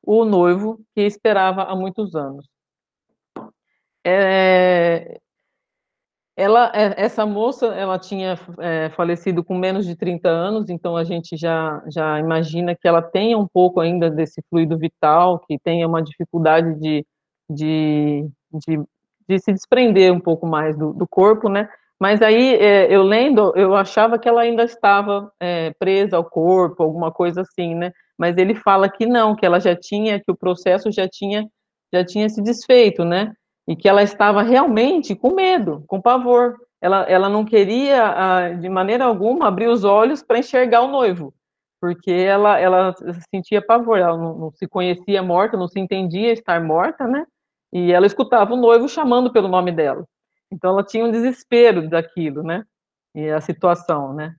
o noivo que esperava há muitos anos. É, ela, é, essa moça, ela tinha é, falecido com menos de 30 anos, então a gente já, já imagina que ela tenha um pouco ainda desse fluido vital, que tenha uma dificuldade de, de, de, de se desprender um pouco mais do, do corpo, né? Mas aí, é, eu lendo, eu achava que ela ainda estava é, presa ao corpo, alguma coisa assim, né? Mas ele fala que não, que ela já tinha, que o processo já tinha, já tinha se desfeito, né? E que ela estava realmente com medo, com pavor. Ela, ela não queria, de maneira alguma, abrir os olhos para enxergar o noivo, porque ela, ela sentia pavor, ela não, não se conhecia morta, não se entendia estar morta, né? E ela escutava o noivo chamando pelo nome dela. Então ela tinha um desespero daquilo, né? E a situação, né?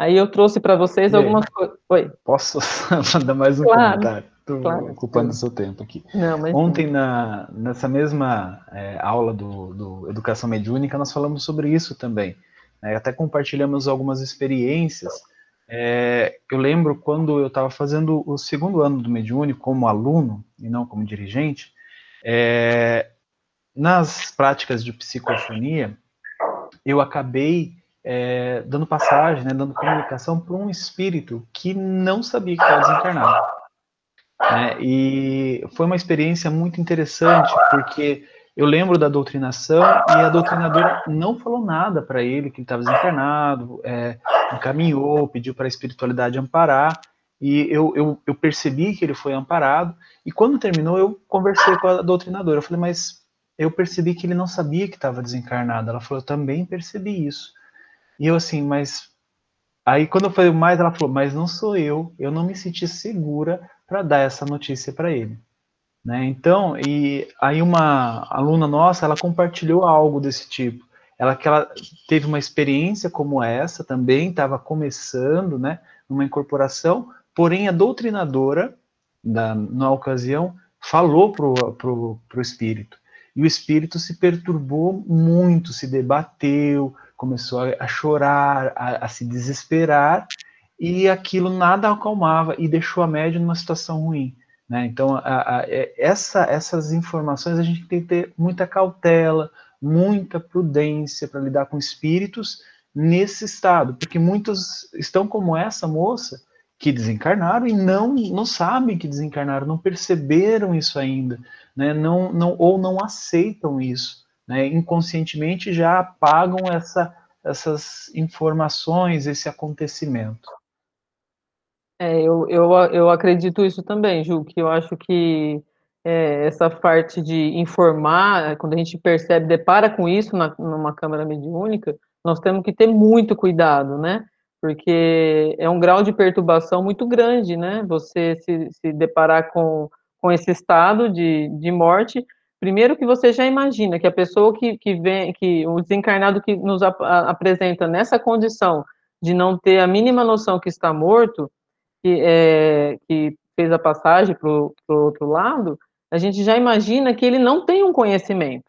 Aí eu trouxe para vocês Bem, algumas coisas. Oi. Posso mandar mais um claro, comentário? Estou claro, ocupando o seu tempo aqui. Não, mas... Ontem, na, nessa mesma é, aula do, do, Educação Mediúnica, nós falamos sobre isso também. Né? Até compartilhamos algumas experiências. É, eu lembro quando eu estava fazendo o segundo ano do Mediúnico como aluno e não como dirigente, é, nas práticas de psicofonia, eu acabei é, dando passagem, né, dando comunicação para um espírito que não sabia que estava desencarnado. Né, e foi uma experiência muito interessante, porque eu lembro da doutrinação e a doutrinadora não falou nada para ele que ele estava desencarnado, é, encaminhou, pediu para a espiritualidade amparar, e eu, eu, eu, percebi que ele foi amparado, e quando terminou eu conversei com a doutrinadora, eu falei, mas eu percebi que ele não sabia que estava desencarnado. Ela falou, eu também percebi isso. E eu assim, mas. Aí quando eu falei mais, ela falou, mas não sou eu, eu não me senti segura para dar essa notícia para ele. Né? Então, e aí uma aluna nossa, ela compartilhou algo desse tipo. Ela que ela teve uma experiência como essa também, estava começando, né, numa incorporação, porém a doutrinadora, da, na ocasião, falou pro, pro, pro espírito e o espírito se perturbou muito, se debateu, começou a, a chorar, a, a, se desesperar, e aquilo nada acalmava e deixou a média numa situação ruim. Né? Então, a, é, essa, essas informações a gente tem que ter muita cautela, muita prudência para lidar com espíritos nesse estado, porque muitos estão como essa moça que desencarnaram e não não sabem que desencarnaram, não perceberam isso ainda né, não, não, ou não aceitam isso. Né, inconscientemente já apagam essa, essas informações, esse acontecimento. É, eu, eu, eu acredito isso também, Ju, que eu acho que é, essa parte de informar, quando a gente percebe, depara com isso na, numa câmara mediúnica, nós temos que ter muito cuidado, né? Porque é um grau de perturbação muito grande, né? Você se, se deparar com com esse estado de, de morte, primeiro que você já imagina que a pessoa que, que vem, que o desencarnado que nos ap apresenta nessa condição de não ter a mínima noção que está morto, que, é, que fez a passagem para o outro lado, a gente já imagina que ele não tem um conhecimento.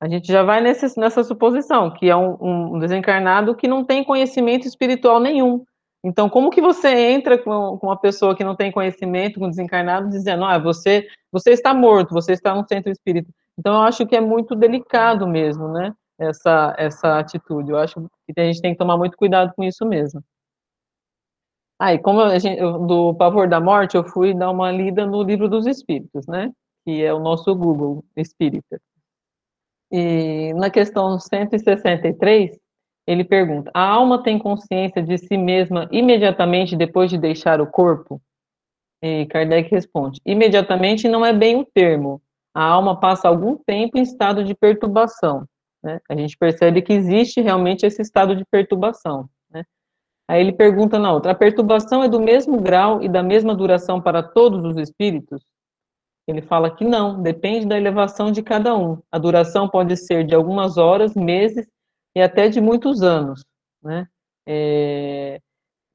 A gente já vai nesse, nessa suposição, que é um, um desencarnado que não tem conhecimento espiritual nenhum. Então, como que você entra com, uma pessoa que não tem conhecimento, com um desencarnado, dizendo, ah, você, você está morto, você está no centro espírita. Então, eu acho que é muito delicado mesmo, né, essa, essa atitude. Eu acho que a gente tem que tomar muito cuidado com isso mesmo. Ah, e como a gente, do Pavor da Morte, eu fui dar uma lida no Livro dos Espíritos, né, que é o nosso Google Espírita. E na questão 163, ele pergunta: a alma tem consciência de si mesma imediatamente depois de deixar o corpo? E Kardec responde: imediatamente não é bem o termo. A alma passa algum tempo em estado de perturbação. Né? A gente percebe que existe realmente esse estado de perturbação. Né? Aí ele pergunta na outra: a perturbação é do mesmo grau e da mesma duração para todos os espíritos? Ele fala que não, depende da elevação de cada um. A duração pode ser de algumas horas, meses e até de muitos anos, né? É,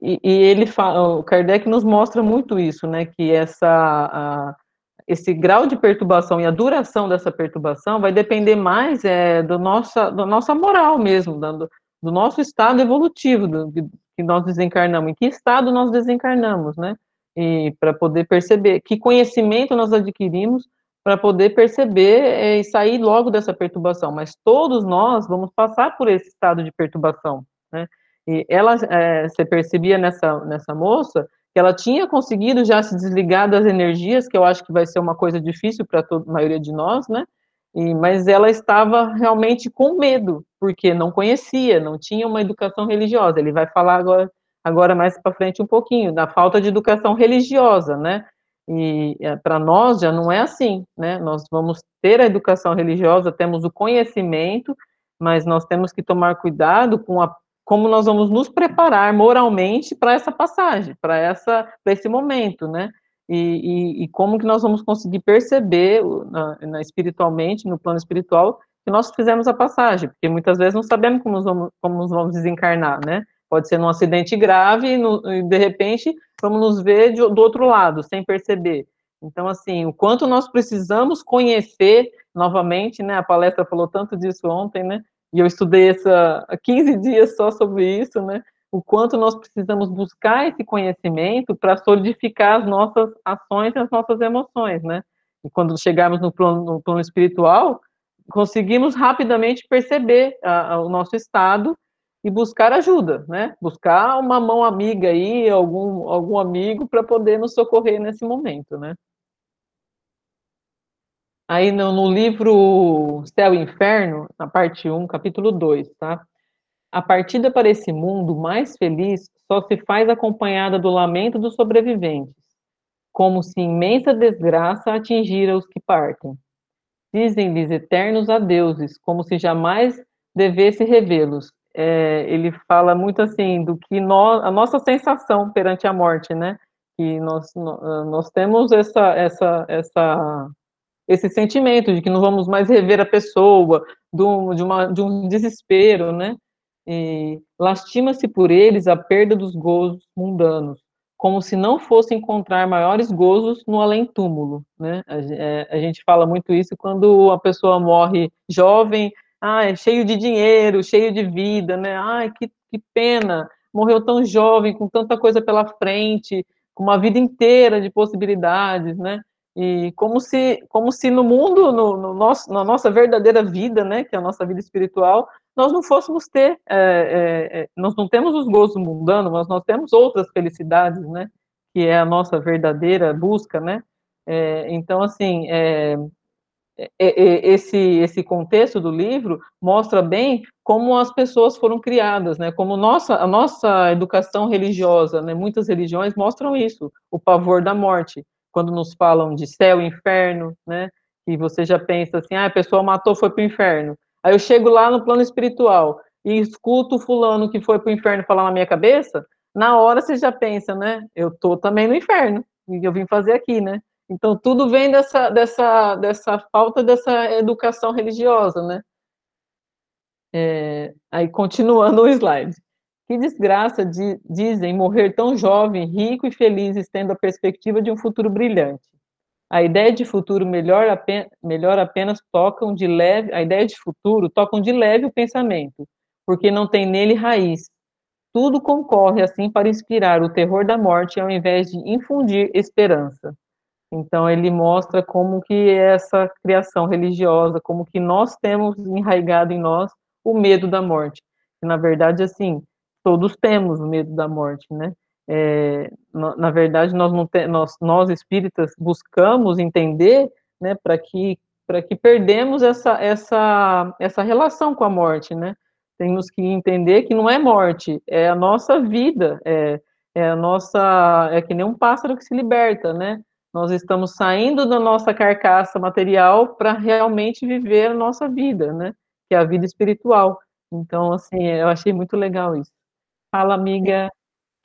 e, e, ele fala, o Kardec nos mostra muito isso, né? Que essa a, esse grau de perturbação e a duração dessa perturbação vai depender mais é, do nossa, da nossa moral mesmo, do, do nosso estado evolutivo, do, que nós desencarnamos, em que estado nós desencarnamos, né? E para poder perceber que conhecimento nós adquirimos para poder perceber é, e sair logo dessa perturbação. Mas todos nós vamos passar por esse estado de perturbação, né? E ela, é, você percebia nessa, nessa moça que ela tinha conseguido já se desligar das energias, que eu acho que vai ser uma coisa difícil para a maioria de nós, né? E, mas ela estava realmente com medo, porque não conhecia, não tinha uma educação religiosa. Ele vai falar agora, agora mais para frente um pouquinho da falta de educação religiosa, né? E é, para nós já não é assim, né? Nós vamos ter a educação religiosa, temos o conhecimento, mas nós temos que tomar cuidado com a como nós vamos nos preparar moralmente para essa passagem, para essa para esse momento, né? E, e, e, como que nós vamos conseguir perceber na, na, espiritualmente, no plano espiritual, que nós fizemos a passagem, porque muitas vezes não sabemos como nos vamos, como nos vamos desencarnar, né? Pode ser num acidente grave e, no, e de repente vamos nos ver de, do outro lado, sem perceber. Então, assim, o quanto nós precisamos conhecer novamente, né? A palestra falou tanto disso ontem, né? e eu estudei essa, há 15 dias só sobre isso, né? O quanto nós precisamos buscar esse conhecimento para solidificar as nossas ações e as nossas emoções, né? E quando chegarmos no plano, no plano espiritual, conseguimos rapidamente perceber a, a, o nosso estado e buscar ajuda, né? Buscar uma mão amiga aí, algum, algum amigo para poder nos socorrer nesse momento, né? aí no, no, livro Céu e Inferno, na parte 1, capítulo 2, tá? A partida para esse mundo mais feliz só se faz acompanhada do lamento dos sobreviventes, como se imensa desgraça atingira os que partem. Dizem-lhes eternos adeuses, como se jamais devesse revê-los. É, ele fala muito assim do que nós, a nossa sensação perante a morte, né? Que nós, nós temos essa, essa, essa esse sentimento de que não vamos mais rever a pessoa, do, de, uma, de um desespero, né? lastima-se por eles a perda dos gozos mundanos, como se não fosse encontrar maiores gozos no além-túmulo, né? A, é, a, gente fala muito isso quando a pessoa morre jovem, é cheio de dinheiro, cheio de vida, né? Ai, que, que pena, morreu tão jovem, com tanta coisa pela frente, com uma vida inteira de possibilidades, né? E como se, como se no mundo, no, no nosso, na nossa verdadeira vida, né, que é a nossa vida espiritual, nós não fôssemos ter, é, é, é, nós não temos os gozos mundanos, mas nós temos outras felicidades, né, que é a nossa verdadeira busca, né. É, então, assim, é, esse, esse contexto do livro mostra bem como as pessoas foram criadas, né, como nossa, a nossa educação religiosa, né, muitas religiões mostram isso, o pavor da morte, quando nos falam de céu e inferno, né? E você já pensa assim, ah, a pessoa matou, foi para o inferno. Aí eu chego lá no plano espiritual e escuto o fulano que foi para o inferno falar na minha cabeça, na hora você já pensa, né? Eu tô também no inferno, e eu vim fazer aqui, né? Então tudo vem dessa, dessa, dessa falta dessa educação religiosa, né? É, aí continuando o slide. Que desgraça, de, dizem, morrer tão jovem, rico e feliz, tendo a perspectiva de um futuro brilhante. A ideia de futuro melhor, melhor apenas tocam de leve, a ideia de futuro tocam de leve o pensamento, porque não tem nele raiz. Tudo concorre assim para inspirar o terror da morte ao invés de infundir esperança. Então ele mostra como que essa criação religiosa, como que nós temos enraigado em nós o medo da morte. E, na verdade, assim, todos temos medo da morte, né? É, na, na, verdade, nós, não te, nós, nós espíritas buscamos entender, né, para que para que perdemos essa, essa, essa relação com a morte, né? Temos que entender que não é morte, é a nossa vida, é, é a nossa, é que nem um pássaro que se liberta, né? Nós estamos saindo da nossa carcaça material para realmente viver a nossa vida, né? Que é a vida espiritual. Então, assim, eu achei muito legal isso. Fala, amiga.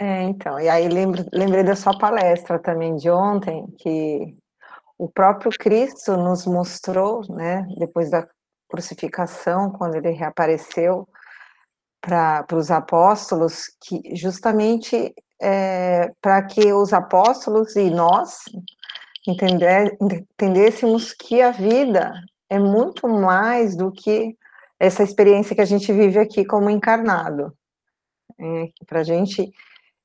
É, então, e aí lembro, lembrei da sua palestra também de ontem, que o próprio Cristo nos mostrou, né, depois da crucificação, quando ele reapareceu para os apóstolos, que justamente é, para que os apóstolos e nós entendêssemos que a vida é muito mais do que essa experiência que a gente vive aqui como encarnado. É, para gente.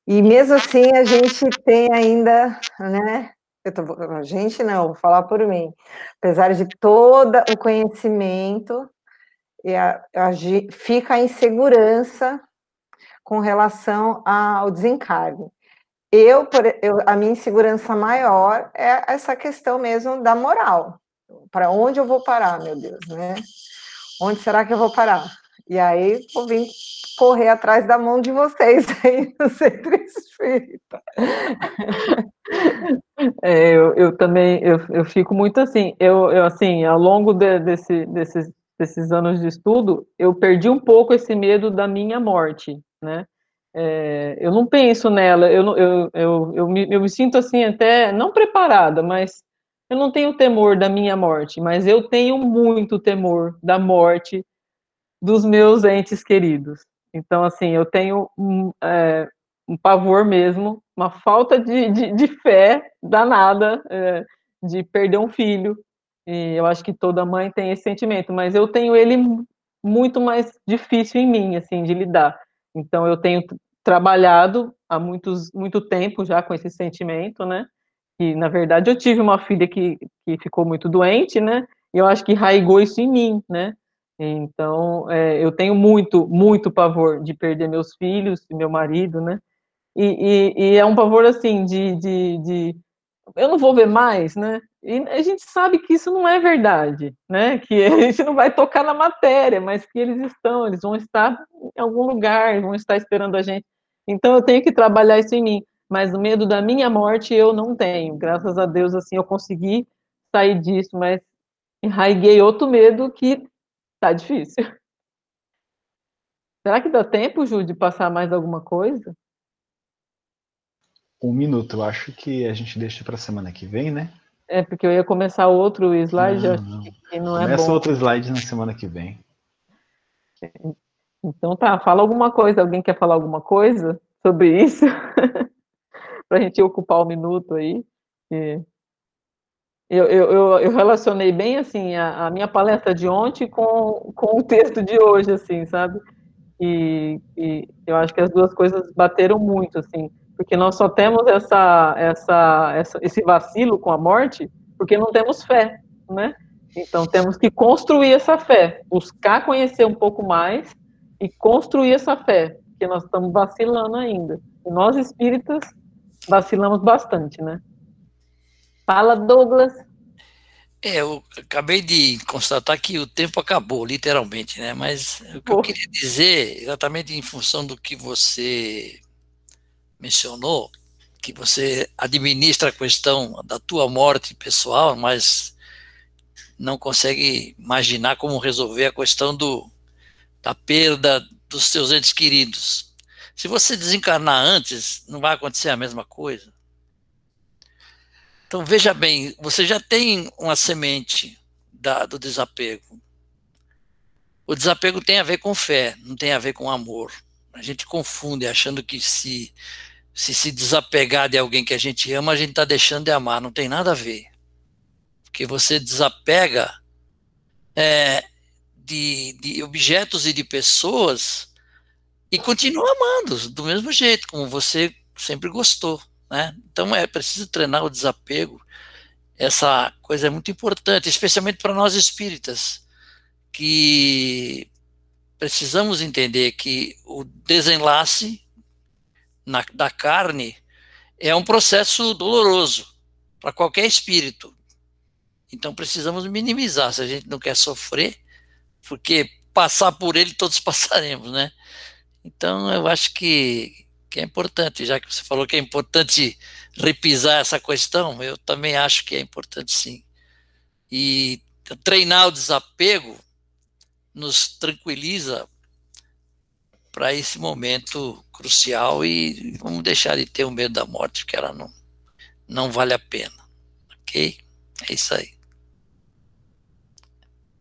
E mesmo assim, a gente tem ainda, né? Eu tô, a gente não, vou falar por mim. Apesar de todo o conhecimento, a, a, fica a insegurança com relação ao desencarne. Eu, eu, a minha insegurança maior é essa questão mesmo da moral. Para onde eu vou parar, meu Deus, né? Onde será que eu vou parar? E aí vou vir correr atrás da mão de vocês aí no centro espírita. É, eu, eu, também eu, eu fico muito assim, eu, eu assim, ao longo de, desse, desses, desses anos de estudo, eu perdi um pouco esse medo da minha morte, né? É, eu não penso nela, eu, eu, eu, eu, me, eu me sinto assim até, não preparada, mas eu não tenho temor da minha morte, mas eu tenho muito temor da morte dos meus entes queridos. Então, assim, eu tenho um, é, um pavor mesmo, uma falta de, de, de fé danada é, de perder um filho. E eu acho que toda mãe tem esse sentimento, mas eu tenho ele muito mais difícil em mim, assim, de lidar. Então, eu tenho trabalhado há muitos, muito tempo já com esse sentimento, né? E, na verdade, eu tive uma filha que, que ficou muito doente, né? E eu acho que raigou isso em mim, né? Então, é, eu tenho muito, muito pavor de perder meus filhos e meu marido, né? E, e, e é um pavor, assim, de, de, de, Eu não vou ver mais, né? E a gente sabe que isso não é verdade, né? Que a gente não vai tocar na matéria, mas que eles estão, eles vão estar em algum lugar, vão estar esperando a gente. Então eu tenho que trabalhar isso em mim. Mas o medo da minha morte eu não tenho. Graças a Deus, assim, eu consegui sair disso, mas enraiguei outro medo que tá difícil. Será que dá tempo, Ju, de passar mais alguma coisa? Um minuto, eu acho que a gente deixa para semana que vem, né? É, porque eu ia começar outro slide, não, não. que não Começa é bom. outro slide na semana que vem. Então tá, fala alguma coisa. Alguém quer falar alguma coisa sobre isso? para a gente ocupar o um minuto aí. E eu, eu, eu, relacionei bem, assim, a, a, minha palestra de ontem com, com o texto de hoje, assim, sabe? E, e eu acho que as duas coisas bateram muito, assim porque nós só temos essa, essa, essa, esse vacilo com a morte porque não temos fé, né? Então temos que construir essa fé, buscar conhecer um pouco mais e construir essa fé, porque nós estamos vacilando ainda. E nós espíritas vacilamos bastante, né? Fala, Douglas. É, eu acabei de constatar que o tempo acabou, literalmente, né? Mas o que eu queria dizer, exatamente em função do que você mencionou, que você administra a questão da tua morte pessoal, mas não consegue imaginar como resolver a questão do, da perda dos seus entes queridos. Se você desencarnar antes, não vai acontecer a mesma coisa. Então veja bem, você já tem uma semente da, do desapego. O desapego tem a ver com fé, não tem a ver com amor. A gente confunde achando que se se se desapegar de alguém que a gente ama, a gente está deixando de amar. Não tem nada a ver. Porque você desapega é, de, de objetos e de pessoas e continua amando do mesmo jeito, como você sempre gostou. Né? Então é preciso treinar o desapego. Essa coisa é muito importante, especialmente para nós espíritas, que precisamos entender que o desenlace na, da carne é um processo doloroso para qualquer espírito. Então precisamos minimizar se a gente não quer sofrer, porque passar por ele todos passaremos, né? Então eu acho que, que é importante, já que você falou que é importante repisar essa questão, eu também acho que é importante sim. E treinar o desapego nos tranquiliza para esse momento crucial e vamos deixar de ter o medo da morte, porque ela não, não vale a pena. Ok? É isso aí.